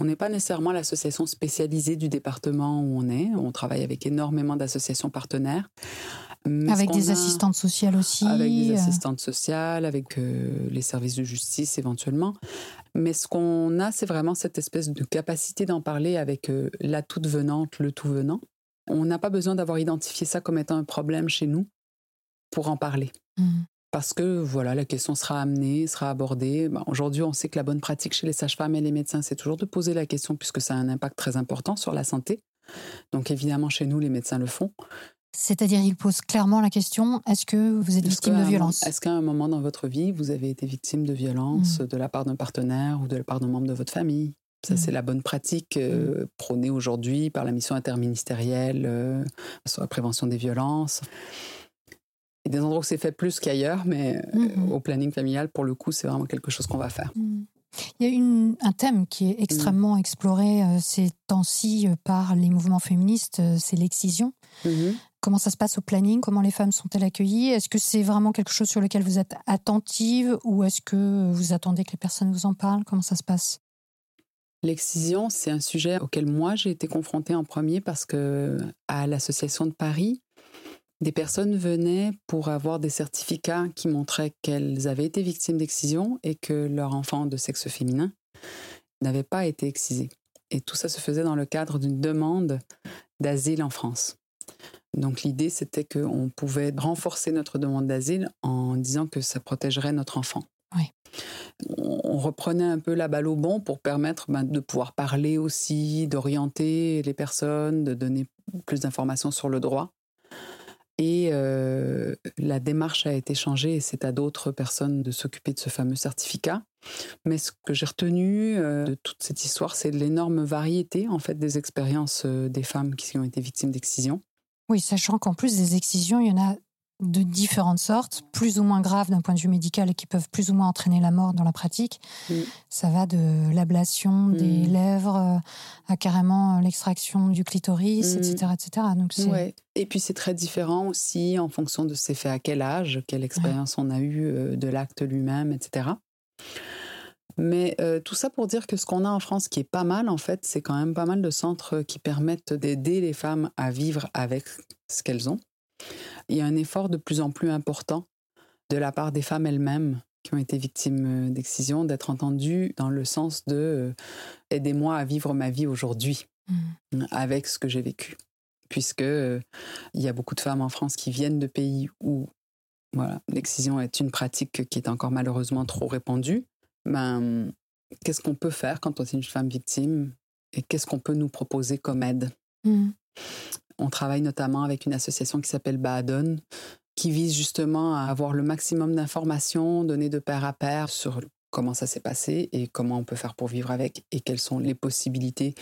On n'est pas nécessairement l'association spécialisée du département où on est. On travaille avec énormément d'associations partenaires. Mais Avec des a- assistantes sociales aussi. Avec des euh, assistantes sociales, avec euh, les services de justice éventuellement. Mais ce qu'on a, c'est vraiment cette espèce de capacité d'en parler avec euh, la toute venante, le tout venant. On n'a pas besoin d'avoir identifié ça comme étant un problème chez nous pour en parler. mm. Parce que voilà, la question sera amenée, sera abordée. Ben, Aujourd'hui, on sait que la bonne pratique chez les sages-femmes et les médecins, c'est toujours de poser la question puisque ça a un impact très important sur la santé. Donc évidemment, chez nous, les médecins le font. C'est-à-dire, ils posent clairement la question est-ce que vous êtes victime de violence? Est-ce qu'à un moment dans votre vie, vous avez été victime de violence mmh. de la part d'un partenaire ou de la part d'un membre de votre famille? Ça, mmh. c'est la bonne pratique euh, mmh. prônée aujourd'hui par la mission interministérielle euh, sur la prévention des violences. Il y a des endroits où c'est fait plus qu'ailleurs, mais euh, au planning familial, pour le coup, c'est vraiment quelque chose qu'on va faire. Il y a une, un thème qui est extrêmement exploré ces temps-ci par les mouvements féministes, c'est l'excision. Comment ça se passe au planning? Comment les femmes sont-elles accueillies? Est-ce que c'est vraiment quelque chose sur lequel vous êtes attentive ou est-ce que vous attendez que les personnes vous en parlent? Comment ça se passe? L'excision, c'est un sujet auquel moi j'ai été confrontée en premier parce que à l'association de Paris, des personnes venaient pour avoir des certificats qui montraient qu'elles avaient été victimes d'excision et que leur enfant de sexe féminin n'avait pas été excisé. Et tout ça se faisait dans le cadre d'une demande d'asile en France. Donc l'idée, c'était qu'on pouvait renforcer notre demande d'asile en disant que ça protégerait notre enfant. On reprenait un peu la balle au bon pour permettre ben, de pouvoir parler aussi, d'orienter les personnes, de donner plus d'informations sur le droit. Et euh, la démarche a été changée et c'est à d'autres personnes de s'occuper de ce fameux certificat. Mais ce que j'ai retenu euh, de toute cette histoire, c'est l'énorme variété en fait des expériences euh, des femmes qui ont été victimes d'excision. Oui, sachant qu'en plus des excisions, il y en a de différentes sortes, plus ou moins graves d'un point de vue médical et qui peuvent plus ou moins entraîner la mort dans la pratique. Mm. Ça va de l'ablation des mm. lèvres euh, à carrément euh, l'extraction du clitoris, etc., mm. etc. Donc Et puis c'est très différent aussi en fonction de c'est fait à quel âge, quelle expérience on a eue euh, de l'acte lui-même, etc. Mais euh, tout ça pour dire que ce qu'on a en France qui est pas mal, en fait, c'est quand même pas mal de centres qui permettent d'aider les femmes à vivre avec ce qu'elles ont. Il y a un effort de plus en plus important de la part des femmes elles-mêmes qui ont été victimes euh, d'excision, d'être entendues dans le sens de euh, aidez-moi à vivre ma vie aujourd'hui mmh. avec ce que j'ai vécu. Puisque il y a beaucoup de femmes en France qui viennent de pays où voilà, l'excision est une pratique qui est encore malheureusement trop répandue ben, qu'est-ce qu'on peut faire quand on est une femme victime et qu'est-ce qu'on peut nous proposer comme aide? Mmh. On travaille notamment avec une association qui s'appelle Baadon, qui vise justement à avoir le maximum d'informations données de pair à pair sur comment ça s'est passé et comment on peut faire pour vivre avec et quelles sont les possibilités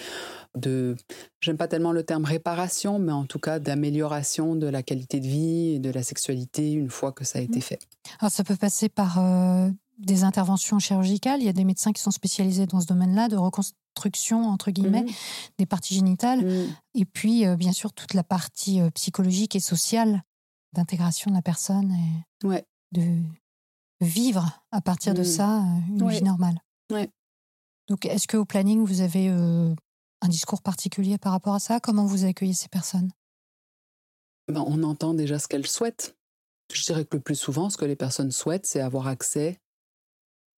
de, j'aime pas tellement le terme réparation, mais en tout cas d'amélioration de la qualité de vie et de la sexualité une fois que ça a été mmh. fait. Alors ça peut passer par euh, des interventions chirurgicales. Il y a des médecins qui sont spécialisés dans ce domaine-là, de entre guillemets, mmh. des parties génitales. Mmh. Et puis, euh, bien sûr, toute la partie euh, psychologique et sociale d'intégration de la personne et ouais. de vivre à partir de mmh. ça euh, une vie normale. Ouais. Donc, est-ce qu'au planning, vous avez un discours particulier par rapport à ça? Comment vous accueillez ces personnes? Ben, On entend déjà ce qu'elles souhaitent. Je dirais que le plus souvent, ce que les personnes souhaitent, c'est avoir accès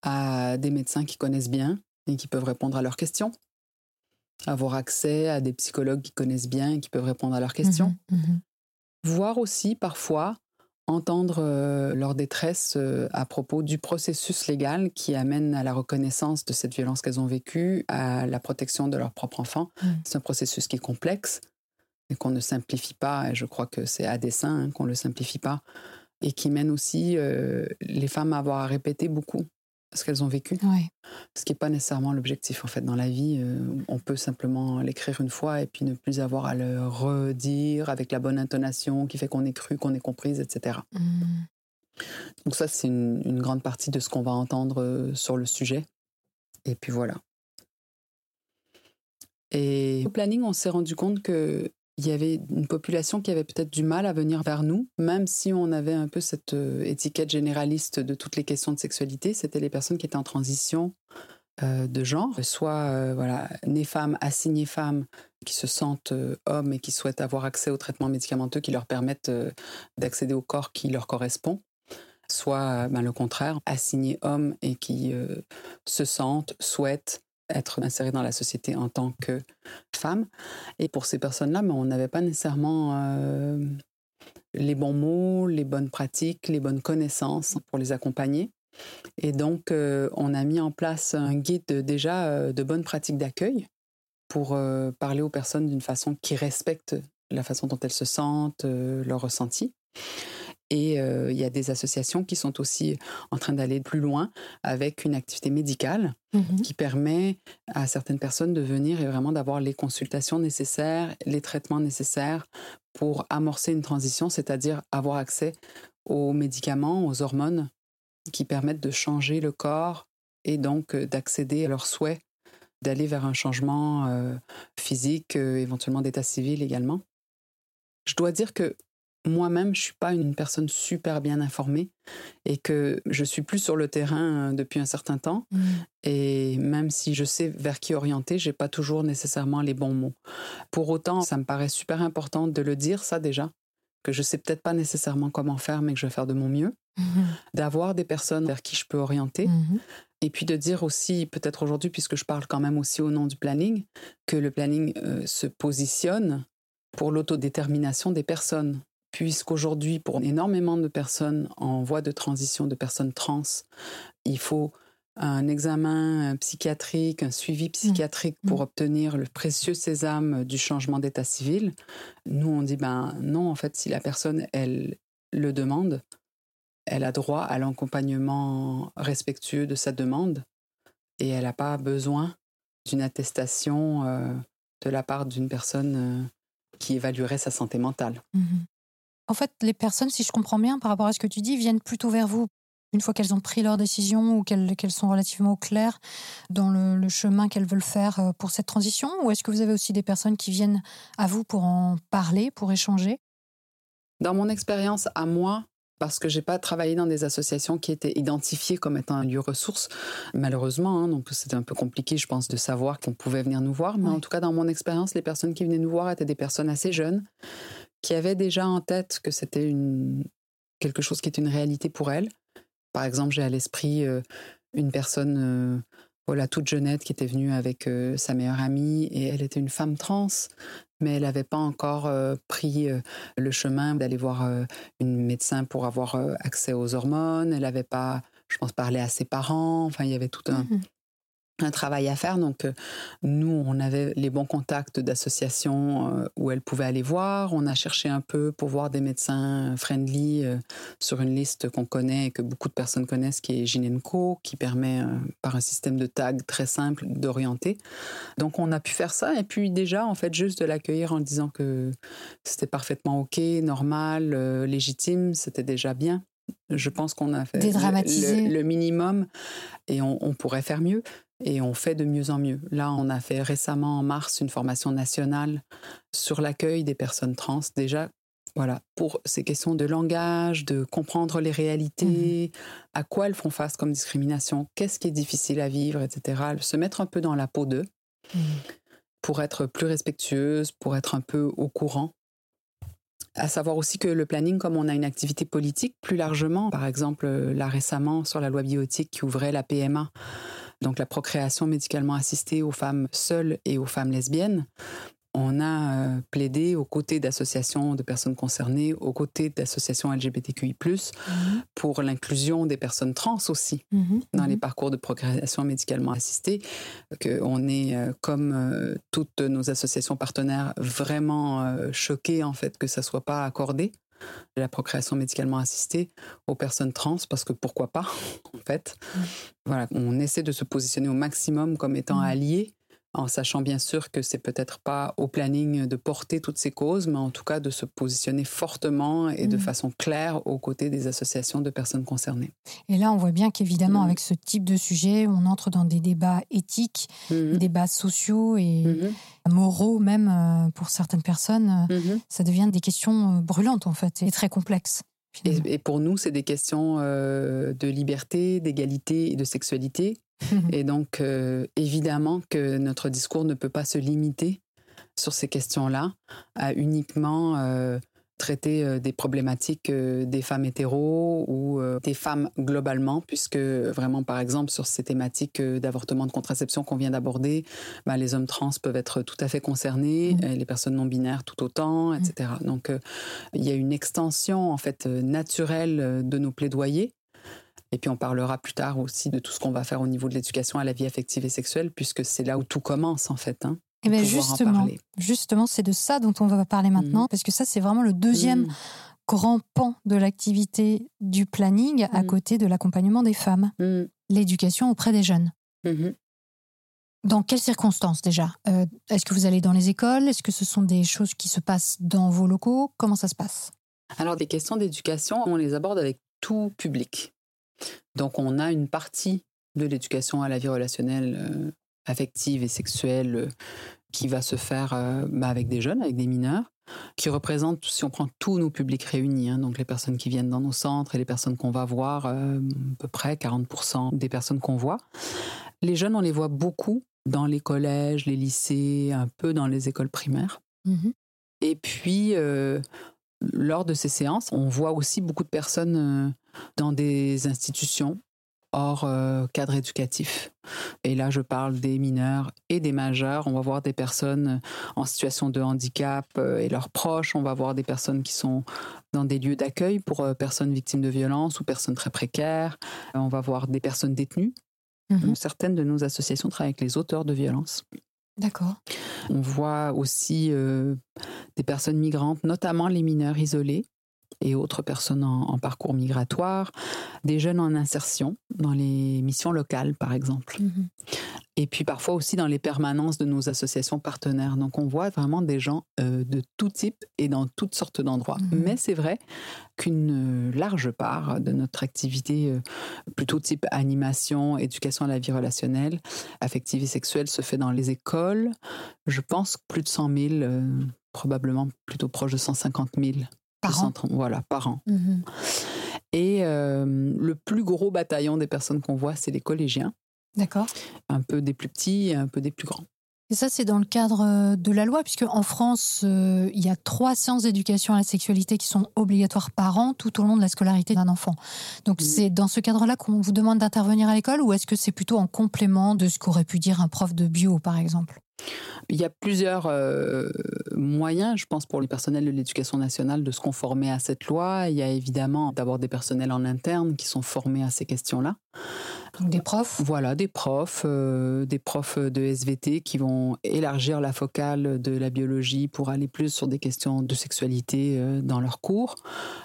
à des médecins qui connaissent bien et qui peuvent répondre à leurs questions, avoir accès à des psychologues qui connaissent bien et qui peuvent répondre à leurs questions, mmh mmh voir aussi parfois entendre euh, leur détresse euh, à propos du processus légal qui amène à la reconnaissance de cette violence qu'elles ont vécue, à la protection de leur propre enfant. Mmh. C'est un processus qui est complexe et qu'on ne simplifie pas, et je crois que c'est à dessein hein, qu'on ne le simplifie pas, et qui mène aussi euh, les femmes à avoir à répéter beaucoup ce qu'elles ont vécu. Ce qui n'est pas nécessairement l'objectif en fait dans la vie. Euh, on peut simplement l'écrire une fois et puis ne plus avoir à le redire avec la bonne intonation qui fait qu'on est cru, qu'on est comprise, etc. Mmh. Donc ça, c'est une, une, grande partie de ce qu'on va entendre euh, sur le sujet. Et puis voilà. Et au planning, on s'est rendu compte que il y avait une population qui avait peut-être du mal à venir vers nous, même si on avait un peu cette euh, étiquette généraliste de toutes les questions de sexualité. C'était les personnes qui étaient en transition euh, de genre, soit euh, voilà, nées femmes, assignées femmes, qui se sentent hommes et qui souhaitent avoir accès aux traitements médicamenteux qui leur permettent d'accéder au corps qui leur correspond, soit ben, le contraire, assignées hommes et qui se sentent, souhaitent être insérée dans la société en tant que femme. Et pour ces personnes-là, on n'avait pas nécessairement euh, les bons mots, les bonnes pratiques, les bonnes connaissances pour les accompagner. Et donc, on a mis en place un guide déjà de bonnes pratiques d'accueil pour parler aux personnes d'une façon qui respecte la façon dont elles se sentent, leur ressenti. Et il y a des associations qui sont aussi en train d'aller plus loin avec une activité médicale mmh qui permet à certaines personnes de venir et vraiment d'avoir les consultations nécessaires, les traitements nécessaires pour amorcer une transition, c'est-à-dire avoir accès aux médicaments, aux hormones qui permettent de changer le corps et donc d'accéder à leurs souhaits, d'aller vers un changement physique, éventuellement d'état civil également. Je dois dire que moi-même, je suis pas une personne super bien informée et que je suis plus sur le terrain depuis un certain temps. Mmh. Et même si je sais vers qui orienter, j'ai pas toujours nécessairement les bons mots. Pour autant, ça me paraît super important de le dire, ça déjà, que je sais peut-être pas nécessairement comment faire, mais que je vais faire de mon mieux. Mmh. D'avoir des personnes vers qui je peux orienter. Mmh. Et puis de dire aussi, peut-être aujourd'hui, puisque je parle quand même aussi au nom du planning, que le planning euh, se positionne pour l'autodétermination des personnes puisqu'aujourd'hui, pour énormément de personnes en voie de transition, de personnes trans, il faut un examen psychiatrique, un suivi mmh. psychiatrique pour mmh. obtenir le précieux sésame du changement d'état civil. Nous, on dit, ben non, en fait, si la personne, elle le demande, elle a droit à l'accompagnement respectueux de sa demande et elle n'a pas besoin d'une attestation euh, de la part d'une personne euh, qui évaluerait sa santé mentale. Mmh en fait, les personnes, si je comprends bien par rapport à ce que tu dis, viennent plutôt vers vous une fois qu'elles ont pris leur décision ou qu'elles sont relativement claires dans le, chemin qu'elles veulent faire euh, pour cette transition Ou est-ce que vous avez aussi des personnes qui viennent à vous pour en parler, pour échanger? Dans mon expérience à moi, parce que j'ai pas travaillé dans des associations qui étaient identifiées comme étant un lieu ressource, malheureusement. Hein, donc c'était un peu compliqué, je pense, de savoir qu'on pouvait venir nous voir. Mais en tout cas, dans mon expérience, les personnes qui venaient nous voir étaient des personnes assez jeunes, qui avait déjà en tête que c'était une, quelque chose qui est une réalité pour elle. Par exemple, j'ai à l'esprit euh, une personne, euh, voilà, toute jeunette qui était venue avec euh, sa meilleure amie et elle était une femme trans, mais elle n'avait pas encore pris le chemin d'aller voir une médecin pour avoir accès aux hormones. Elle n'avait pas, je pense, parlé à ses parents. Enfin, il y avait tout un, mmh un travail à faire. Donc, euh, nous, on avait les bons contacts d'associations euh, où elle pouvait aller voir. On a cherché un peu pour voir des médecins friendly euh, sur une liste qu'on connaît et que beaucoup de personnes connaissent, qui est Ginenco, qui permet, par un système de tag très simple, d'orienter. Donc, on a pu faire ça. Et puis, déjà, en fait, juste de l'accueillir en disant que c'était parfaitement OK, normal, légitime, c'était déjà bien. Je pense qu'on a fait le, minimum et on pourrait faire mieux et on fait de mieux en mieux. Là, on a fait récemment en mars une formation nationale sur l'accueil des personnes trans. Déjà, voilà, pour ces questions de langage, de comprendre les réalités, mmh à quoi elles font face comme discrimination, qu'est-ce qui est difficile à vivre, etc. Se mettre un peu dans la peau d'eux mmh. pour être plus respectueuse, pour être un peu au courant. À savoir aussi que le planning, comme on a une activité politique plus largement, par exemple là récemment sur la loi biotique qui ouvrait la PMA donc la procréation médicalement assistée aux femmes seules et aux femmes lesbiennes. On a euh, plaidé aux côtés d'associations de personnes concernées, aux côtés d'associations LGBTQI+, mhm. pour l'inclusion des personnes trans aussi mhm. dans les mhm. parcours de procréation médicalement assistée. Qu'on est, euh, comme euh, toutes nos associations partenaires, vraiment choqués en fait que ça soit pas accordé la procréation médicalement assistée aux personnes trans parce que pourquoi pas en fait. Voilà, on essaie de se positionner au maximum comme étant mmh. alliés en sachant bien sûr que c'est peut-être pas au planning de porter toutes ces causes, mais en tout cas de se positionner fortement et de mmh. façon claire aux côtés des associations de personnes concernées. Et là, on voit bien qu'évidemment, mmh. avec ce type de sujet, on entre dans des débats éthiques, des débats sociaux et moraux même euh, pour certaines personnes. Ça devient des questions euh, brûlantes en fait et très complexes. Et, pour nous, c'est des questions euh, de liberté, d'égalité et de sexualité. et donc, euh, évidemment que notre discours ne peut pas se limiter sur ces questions-là à uniquement euh, traiter euh, des problématiques des femmes hétéros ou des femmes globalement, puisque vraiment, par exemple, sur ces thématiques d'avortement de contraception qu'on vient d'aborder, bah, les hommes trans peuvent être tout à fait concernés, Mmh. les personnes non binaires tout autant, etc. Donc, il y a une extension en fait naturelle de nos plaidoyers. Et puis on parlera plus tard aussi de tout ce qu'on va faire au niveau de l'éducation à la vie affective et sexuelle, puisque c'est là où tout commence en fait. Hein, Eh bien, justement, c'est de ça dont on va parler maintenant, Mhm. parce que ça, c'est vraiment le deuxième Mm. grand pan de l'activité du planning à Mhm. côté de l'accompagnement des femmes, Mm. l'éducation auprès des jeunes. Dans quelles circonstances déjà? Euh, Est-ce que vous allez dans les écoles? Est-ce que ce sont des choses qui se passent dans vos locaux? Comment ça se passe? Alors, des questions d'éducation, on les aborde avec tout public. Donc, on a une partie de l'éducation à la vie relationnelle, euh, affective et sexuelle euh, qui va se faire euh, bah, avec des jeunes, avec des mineurs, qui représentent, si on prend tous nos publics réunis, hein, donc les personnes qui viennent dans nos centres et les personnes qu'on va voir, euh, à peu près 40% des personnes qu'on voit. Les jeunes, on les voit beaucoup dans les collèges, les lycées, un peu dans les écoles primaires. Mhm. Et puis, euh, lors de ces séances, on voit aussi beaucoup de personnes euh, dans des institutions hors euh, cadre éducatif. Et là, je parle des mineurs et des majeurs. On va voir des personnes euh, en situation de handicap et leurs proches. On va voir des personnes qui sont dans des lieux d'accueil pour personnes victimes de violences ou personnes très précaires. On va voir des personnes détenues. Mhm. Certaines de nos associations travaillent avec les auteurs de violences. D'accord. On voit aussi euh, des personnes migrantes, notamment les mineurs isolés et autres personnes en, en parcours migratoire, des jeunes en insertion dans les missions locales, par exemple. Mhm. Et puis parfois aussi dans les permanences de nos associations partenaires. Donc on voit vraiment des gens euh, de tout type et dans toutes sortes d'endroits. Mhm. Mais c'est vrai qu'une euh, large part de notre activité, euh, plutôt type animation, éducation à la vie relationnelle, affective et sexuelle, se fait dans les écoles. Je pense que plus de 100 000, euh, probablement plutôt proche de 150 000. Par an. 130 Voilà, par an. Mhm. Et le plus gros bataillon des personnes qu'on voit, c'est les collégiens, D'accord. un peu des plus petits et un peu des plus grands. Et ça, c'est dans le cadre euh, de la loi, puisque en France, euh, il y a trois séances d'éducation à la sexualité qui sont obligatoires par an tout au long de la scolarité d'un enfant. Donc, Mhm. c'est dans ce cadre-là qu'on vous demande d'intervenir à l'école, ou est-ce que c'est plutôt en complément de ce qu'aurait pu dire un prof de bio, par exemple? Il y a plusieurs euh, moyens, je pense, pour les personnels de l'éducation nationale de se conformer à cette loi. Il y a évidemment d'abord des personnels en interne qui sont formés à ces questions-là. Donc, des profs Voilà, des profs, euh, des profs de SVT qui vont élargir la focale de la biologie pour aller plus sur des questions de sexualité euh, dans leurs cours,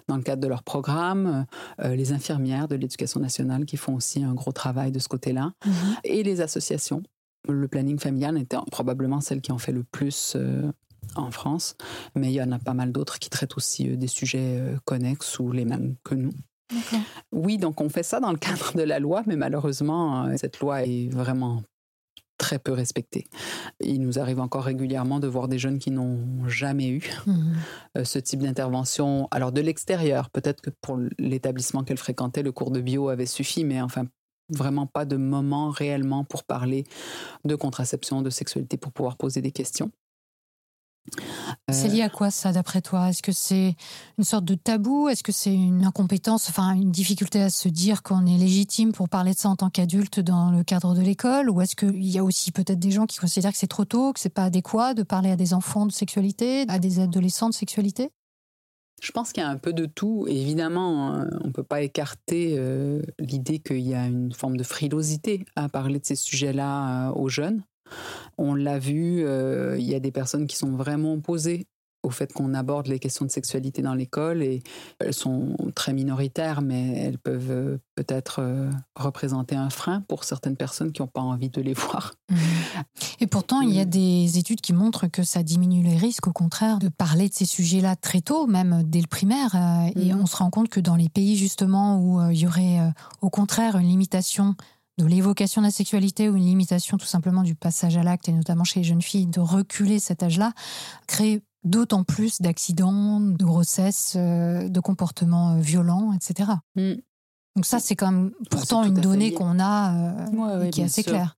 dans le cadre de leur programme, les infirmières de l'éducation nationale qui font aussi un gros travail de ce côté-là, Mhm. et les associations. Le planning familial était probablement celle qui en fait le plus euh, en France, mais il y en a pas mal d'autres qui traitent aussi euh, des sujets euh, connexes ou les mêmes que nous. Oui, donc on fait ça dans le cadre de la loi, mais malheureusement, cette loi est vraiment très peu respectée. Il nous arrive encore régulièrement de voir des jeunes qui n'ont jamais eu Mhm. ce type d'intervention. Alors de l'extérieur, peut-être que pour l'établissement qu'elle fréquentait, le cours de bio avait suffi, mais enfin vraiment pas de moment réellement pour parler de contraception, de sexualité, pour pouvoir poser des questions. C'est Euh, lié à quoi ça, d'après toi? Est-ce que c'est une sorte de tabou? Est-ce que c'est une incompétence, enfin une difficulté à se dire qu'on est légitime pour parler de ça en tant qu'adulte dans le cadre de l'école? Ou est-ce qu'il y a aussi peut-être des gens qui considèrent que c'est trop tôt, que c'est pas adéquat de parler à des enfants de sexualité, à des adolescents de sexualité? Je pense qu'il y a un peu de tout. Évidemment, euh, on ne peut pas écarter euh, l'idée qu'il y a une forme de frilosité à parler de ces sujets-là euh, aux jeunes. On l'a vu, il y a des personnes qui sont vraiment opposées au fait qu'on aborde les questions de sexualité dans l'école et elles sont très minoritaires, mais elles peuvent euh, peut-être euh, représenter un frein pour certaines personnes qui n'ont pas envie de les voir. Et pourtant, il y a Mhm. des études qui montrent que ça diminue les risques, au contraire, de parler de ces sujets-là très tôt, même dès le primaire. euh, Et Mhm. on se rend compte que dans les pays, justement, où il y aurait, au contraire, une limitation de l'évocation de la sexualité ou une limitation tout simplement du passage à l'acte, et notamment chez les jeunes filles, de reculer cet âge-là, crée d'autant plus d'accidents, de grossesses, euh, de comportements euh, violents, etc. Mm. Donc ça, c'est quand même pourtant une donnée qu'on a euh, Ouais, ouais, et qui est assez sûr. claire.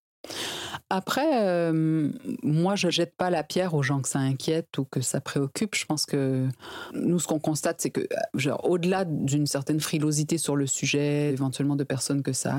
Après, euh, moi, je jette pas la pierre aux gens que ça inquiète ou que ça préoccupe. Je pense que nous, ce qu'on constate, c'est que, genre, au-delà d'une certaine frilosité sur le sujet, éventuellement de personnes que ça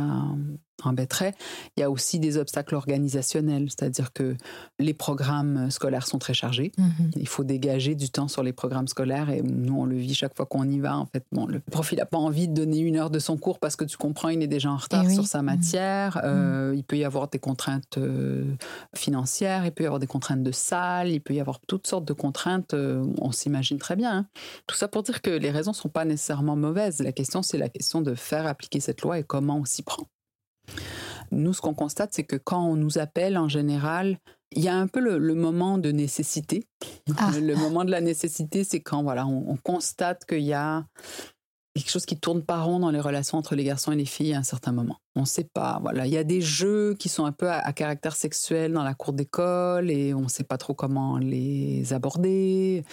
embêterait, il y a aussi des obstacles organisationnels, c'est-à-dire que les programmes scolaires sont très chargés. Mhm. Il faut dégager du temps sur les programmes scolaires et nous, on le vit chaque fois qu'on y va. En fait, bon, le prof, il n'a pas envie de donner une heure de son cours parce que tu comprends, il est déjà en retard Eh oui. sur sa Mhm. matière. Euh, il peut y avoir des contraintes euh, financières, il peut y avoir des contraintes de salle, il peut y avoir toutes sortes de contraintes. euh, on s'imagine très bien. hein. Tout ça pour dire que les raisons sont pas nécessairement mauvaises. La question, c'est la question de faire appliquer cette loi et comment on s'y prend. Nous, ce qu'on constate, c'est que quand on nous appelle, en général, il y a un peu le, le moment de nécessité. Ah. Le, le moment de la nécessité, c'est quand voilà, on, on constate qu'il y a quelque chose qui tourne pas rond dans les relations entre les garçons et les filles à un certain moment. On ne sait pas. Voilà, il y a des jeux qui sont un peu à, caractère sexuel dans la cour d'école et on ne sait pas trop comment les aborder.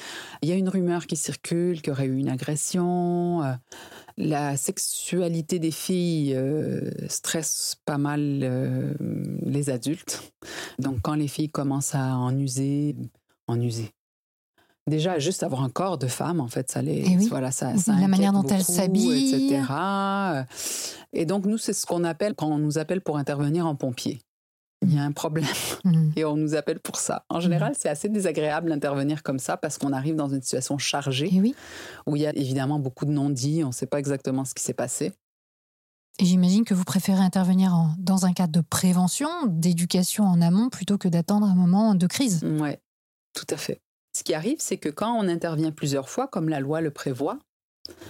Il y a une rumeur qui circule qu'il y aurait eu une agression. Euh, La sexualité des filles euh, stresse pas mal euh, les adultes. Donc quand les filles commencent à en user, en user. Déjà, juste avoir un corps de femme, en fait, ça les, Eh oui. voilà, ça, ça la manière dont elles beaucoup, s'habillent. etc. Et donc nous, c'est ce qu'on appelle quand on nous appelle pour intervenir en pompier. Il y a un problème Mhm. et on nous appelle pour ça. En général, c'est assez désagréable d'intervenir comme ça parce qu'on arrive dans une situation chargée Et oui. où il y a évidemment beaucoup de non-dits, on ne sait pas exactement ce qui s'est passé. Et j'imagine que vous préférez intervenir en- dans un cadre de prévention, d'éducation en amont, plutôt que d'attendre un moment de crise. Ouais, tout à fait. Qui arrive, c'est que quand on intervient plusieurs fois, comme la loi le prévoit,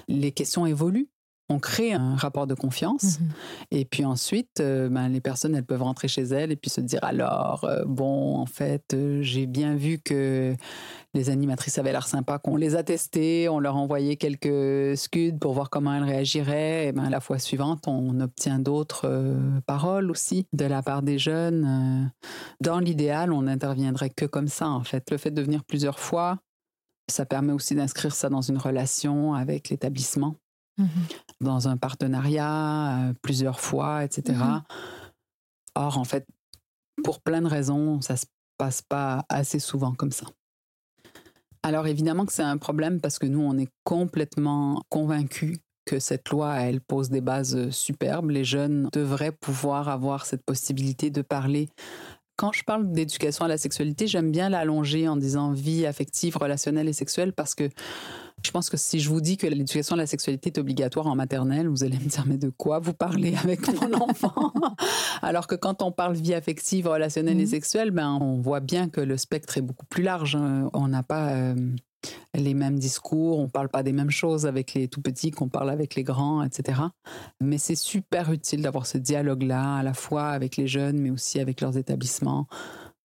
les questions évoluent. On crée un rapport de confiance. Mhm. Et puis ensuite, euh, ben, les personnes, elles peuvent rentrer chez elles et puis se dire alors, euh, bon, en fait, euh, j'ai bien vu que les animatrices avaient l'air sympas, qu'on les a testées, on leur a envoyé quelques scuds pour voir comment elles réagiraient. Et ben, la fois suivante, on obtient d'autres paroles aussi de la part des jeunes. Dans l'idéal, on n'interviendrait que comme ça, en fait. Le fait de venir plusieurs fois, ça permet aussi d'inscrire ça dans une relation avec l'établissement Mhm. dans un partenariat euh, plusieurs fois, etc. Mhm. Or, en fait, pour plein de raisons, ça se passe pas assez souvent comme ça. Alors évidemment que c'est un problème parce que nous, on est complètement convaincus que cette loi, elle pose des bases superbes. Les jeunes devraient pouvoir avoir cette possibilité de parler. Quand je parle d'éducation à la sexualité, j'aime bien l'allonger en disant vie affective, relationnelle et sexuelle parce que je pense que si je vous dis que l'éducation à la sexualité est obligatoire en maternelle, vous allez me dire mais de quoi vous parlez avec mon enfant? Alors que quand on parle vie affective, relationnelle et Mhm. sexuelle, ben on voit bien que le spectre est beaucoup plus large. hein. On n'a pas euh, les mêmes discours, on parle pas des mêmes choses avec les tout petits qu'on parle avec les grands, etc. Mais c'est super utile d'avoir ce dialogue-là, à la fois avec les jeunes, mais aussi avec leurs établissements.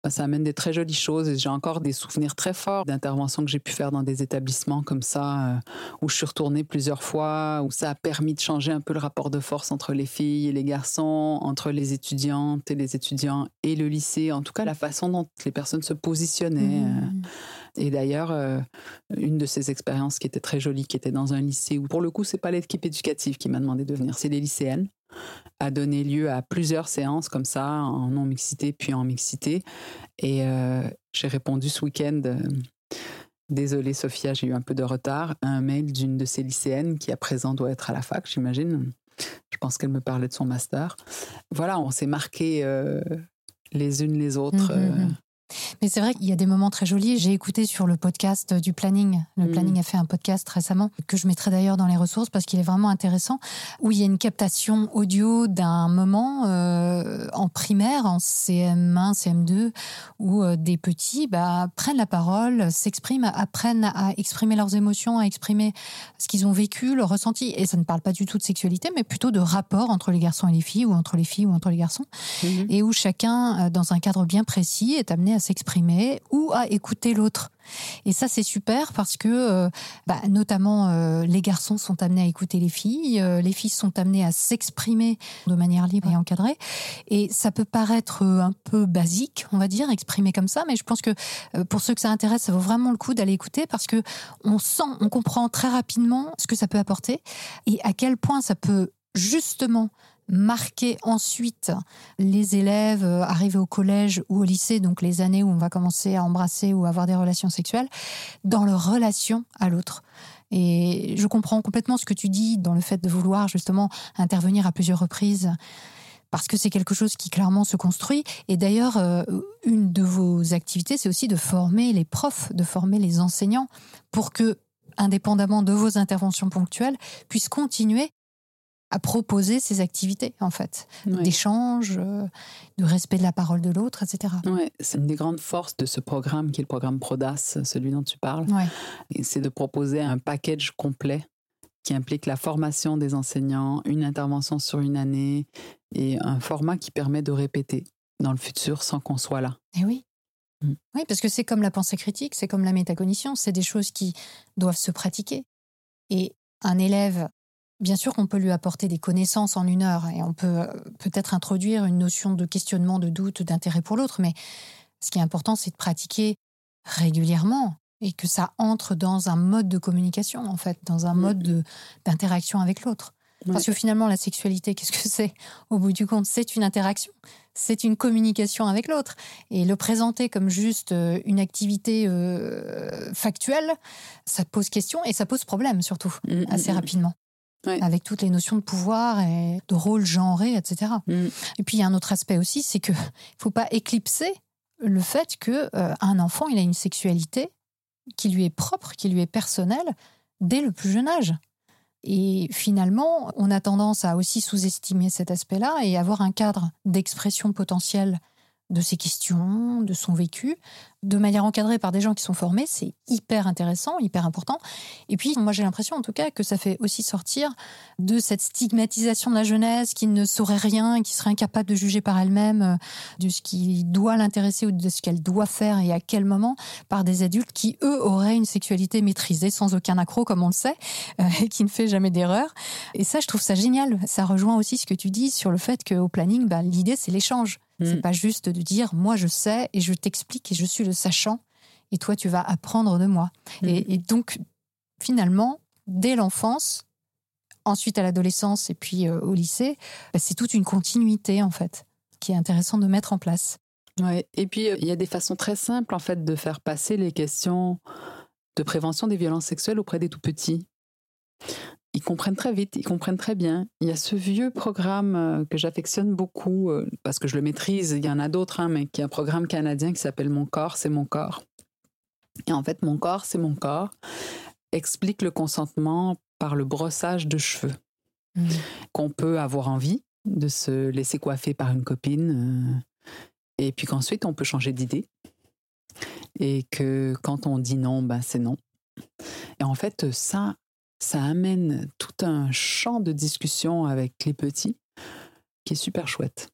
Ben, Ça amène des très jolies choses et j'ai encore des souvenirs très forts d'interventions que j'ai pu faire dans des établissements comme ça, euh, où je suis retournée plusieurs fois, où ça a permis de changer un peu le rapport de force entre les filles et les garçons, entre les étudiantes et les étudiants et le lycée, en tout cas la façon dont les personnes se positionnaient. euh, Mhm. Et d'ailleurs, euh, une de ces expériences qui était très jolie, qui était dans un lycée où, pour le coup, c'est pas l'équipe éducative qui m'a demandé de venir, c'est les lycéennes, a donné lieu à plusieurs séances comme ça, en non-mixité puis en mixité. Et euh, j'ai répondu ce week-end. euh, Désolée Sophia, j'ai eu un peu de retard. à Un mail d'une de ces lycéennes qui à présent doit être à la fac, j'imagine. Je pense qu'elle me parlait de son master. Voilà, on s'est marqué euh, les unes les autres. Mhm, euh, mhm. Mais c'est vrai qu'il y a des moments très jolis. J'ai écouté sur le podcast du planning. Le Mhm. planning a fait un podcast récemment, que je mettrai d'ailleurs dans les ressources parce qu'il est vraiment intéressant, où il y a une captation audio d'un moment euh, en primaire, en CM1, CM2, où euh, des petits bah, prennent la parole, s'expriment, apprennent à exprimer leurs émotions, à exprimer ce qu'ils ont vécu, leur ressenti. Et ça ne parle pas du tout de sexualité, mais plutôt de rapport entre les garçons et les filles, ou entre les filles ou entre les garçons mhm. et où chacun, euh, dans un cadre bien précis, est amené à s'exprimer ou à écouter l'autre. Et ça, c'est super parce que, euh, bah, notamment, euh, les garçons sont amenés à écouter les filles, euh, les filles sont amenées à s'exprimer de manière libre et encadrée. Et ça peut paraître un peu basique, on va dire, exprimer comme ça, mais je pense que pour ceux que ça intéresse, ça vaut vraiment le coup d'aller écouter parce que on sent, on comprend très rapidement ce que ça peut apporter et à quel point ça peut justement marquer ensuite les élèves euh, arrivés au collège ou au lycée, donc les années où on va commencer à embrasser ou avoir des relations sexuelles, dans leur relation à l'autre. Et je comprends complètement ce que tu dis dans le fait de vouloir justement intervenir à plusieurs reprises parce que c'est quelque chose qui clairement se construit. Et d'ailleurs, euh, une de vos activités, c'est aussi de former les profs, de former les enseignants pour que, indépendamment de vos interventions ponctuelles, puissent continuer à proposer ces activités, en fait, d'échange, euh, de respect de la parole de l'autre, etc. Ouais, c'est une des grandes forces de ce programme qui est le programme PRODAS, celui dont tu parles. C'est de proposer un package complet qui implique la formation des enseignants, une intervention sur une année et un format qui permet de répéter dans le futur sans qu'on soit là. Et eh oui. Mm. Oui, parce que c'est comme la pensée critique, c'est comme la métacognition, c'est des choses qui doivent se pratiquer. Et un élève Bien sûr qu'on peut lui apporter des connaissances en une heure et on peut euh, peut-être introduire une notion de questionnement, de doute, d'intérêt pour l'autre, mais ce qui est important, c'est de pratiquer régulièrement et que ça entre dans un mode de communication, en fait, dans un mm. mode d'interaction avec l'autre. Parce que finalement, la sexualité, qu'est-ce que c'est? Au bout du compte, c'est une interaction, c'est une communication avec l'autre. Et le présenter comme juste euh, une activité euh, factuelle, ça pose question et ça pose problème, surtout, mm, assez rapidement avec toutes les notions de pouvoir et de rôle genré, etc. Mm. Et puis il y a un autre aspect aussi, c'est que faut pas éclipser le fait que euh, un enfant, il a une sexualité qui lui est propre, qui lui est personnelle dès le plus jeune âge. Et finalement, on a tendance à aussi sous-estimer cet aspect-là et avoir un cadre d'expression potentielle de ses questions, de son vécu, de manière encadrée par des gens qui sont formés, c'est hyper intéressant, hyper important. Et puis, moi, j'ai l'impression, en tout cas, que ça fait aussi sortir de cette stigmatisation de la jeunesse qui ne saurait rien, qui serait incapable de juger par elle-même euh, de ce qui doit l'intéresser ou de ce qu'elle doit faire et à quel moment par des adultes qui, eux, auraient une sexualité maîtrisée sans aucun accroc, comme on le sait, euh, et qui ne fait jamais d'erreur. Et ça, je trouve ça génial. Ça rejoint aussi ce que tu dis sur le fait qu'au planning, bah, l'idée, c'est l'échange. C'est mm. pas juste de dire moi je sais et je t'explique et je suis le sachant et toi tu vas apprendre de moi. Mm. Et, donc finalement, dès l'enfance, ensuite à l'adolescence et puis euh, au lycée, bah, c'est toute une continuité en fait qui est intéressant de mettre en place. Ouais. Et puis euh, il y a des façons très simples en fait de faire passer les questions de prévention des violences sexuelles auprès des tout petits ils comprennent très vite, ils comprennent très bien. Il y a ce vieux programme euh, que j'affectionne beaucoup euh, parce que je le maîtrise. Il y en a d'autres, hein, mais qui est un programme canadien qui s'appelle Mon corps, c'est mon corps. Et en fait, Mon corps, c'est mon corps explique le consentement par le brossage de cheveux. Mmh. Qu'on peut avoir envie de se laisser coiffer par une copine euh, et puis qu'ensuite on peut changer d'idée. Et que quand on dit non, ben c'est non. Et en fait, ça, ça amène tout un champ de discussion avec les petits qui est super chouette.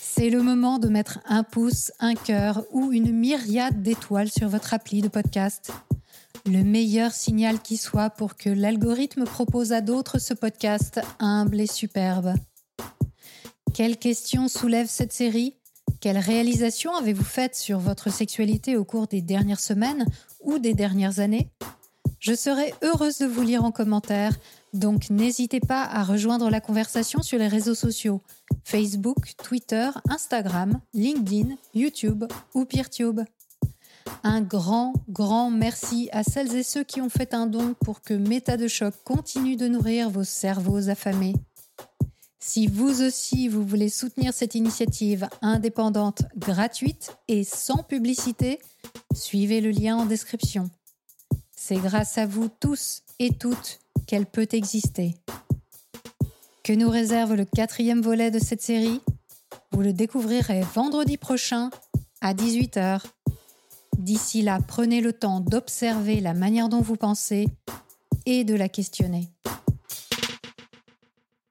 C'est le moment de mettre un pouce, un cœur ou une myriade d'étoiles sur votre appli de podcast. Le meilleur signal qui soit pour que l'algorithme propose à d'autres ce podcast humble et superbe. Quelles questions soulève cette série? Quelles réalisations avez-vous faites sur votre sexualité au cours des dernières semaines ou des dernières années? Je serai heureuse de vous lire en commentaire, donc n'hésitez pas à rejoindre la conversation sur les réseaux sociaux Facebook, Twitter, Instagram, LinkedIn, YouTube ou PeerTube. Un grand, grand merci à celles et ceux qui ont fait un don pour que Méta de choc continue de nourrir vos cerveaux affamés. Si vous aussi, vous voulez soutenir cette initiative indépendante, gratuite et sans publicité, suivez le lien en description. C'est grâce à vous tous et toutes qu'elle peut exister. Que nous réserve le quatrième volet de cette série? Vous le découvrirez vendredi prochain à 18h. D'ici là, prenez le temps d'observer la manière dont vous pensez et de la questionner.